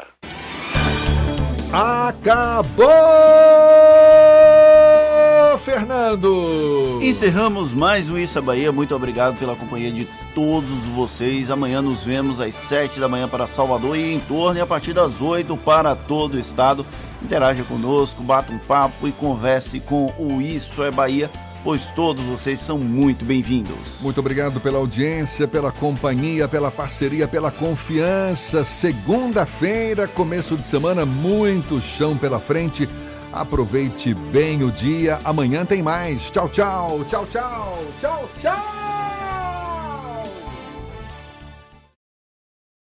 Acabou, Fernando! Encerramos mais um Isso é Bahia. Muito obrigado pela companhia de todos vocês. Amanhã nos vemos às 7 da manhã para Salvador e em torno e a partir das 8 para todo o estado. Interaja conosco, bata um papo e converse com o Isso é Bahia, pois todos vocês são muito bem-vindos. Muito obrigado pela audiência, pela companhia, pela parceria, pela confiança. Segunda-feira, começo de semana, muito chão pela frente. Aproveite bem o dia. Amanhã tem mais. Tchau, tchau. Tchau, tchau. Tchau, tchau.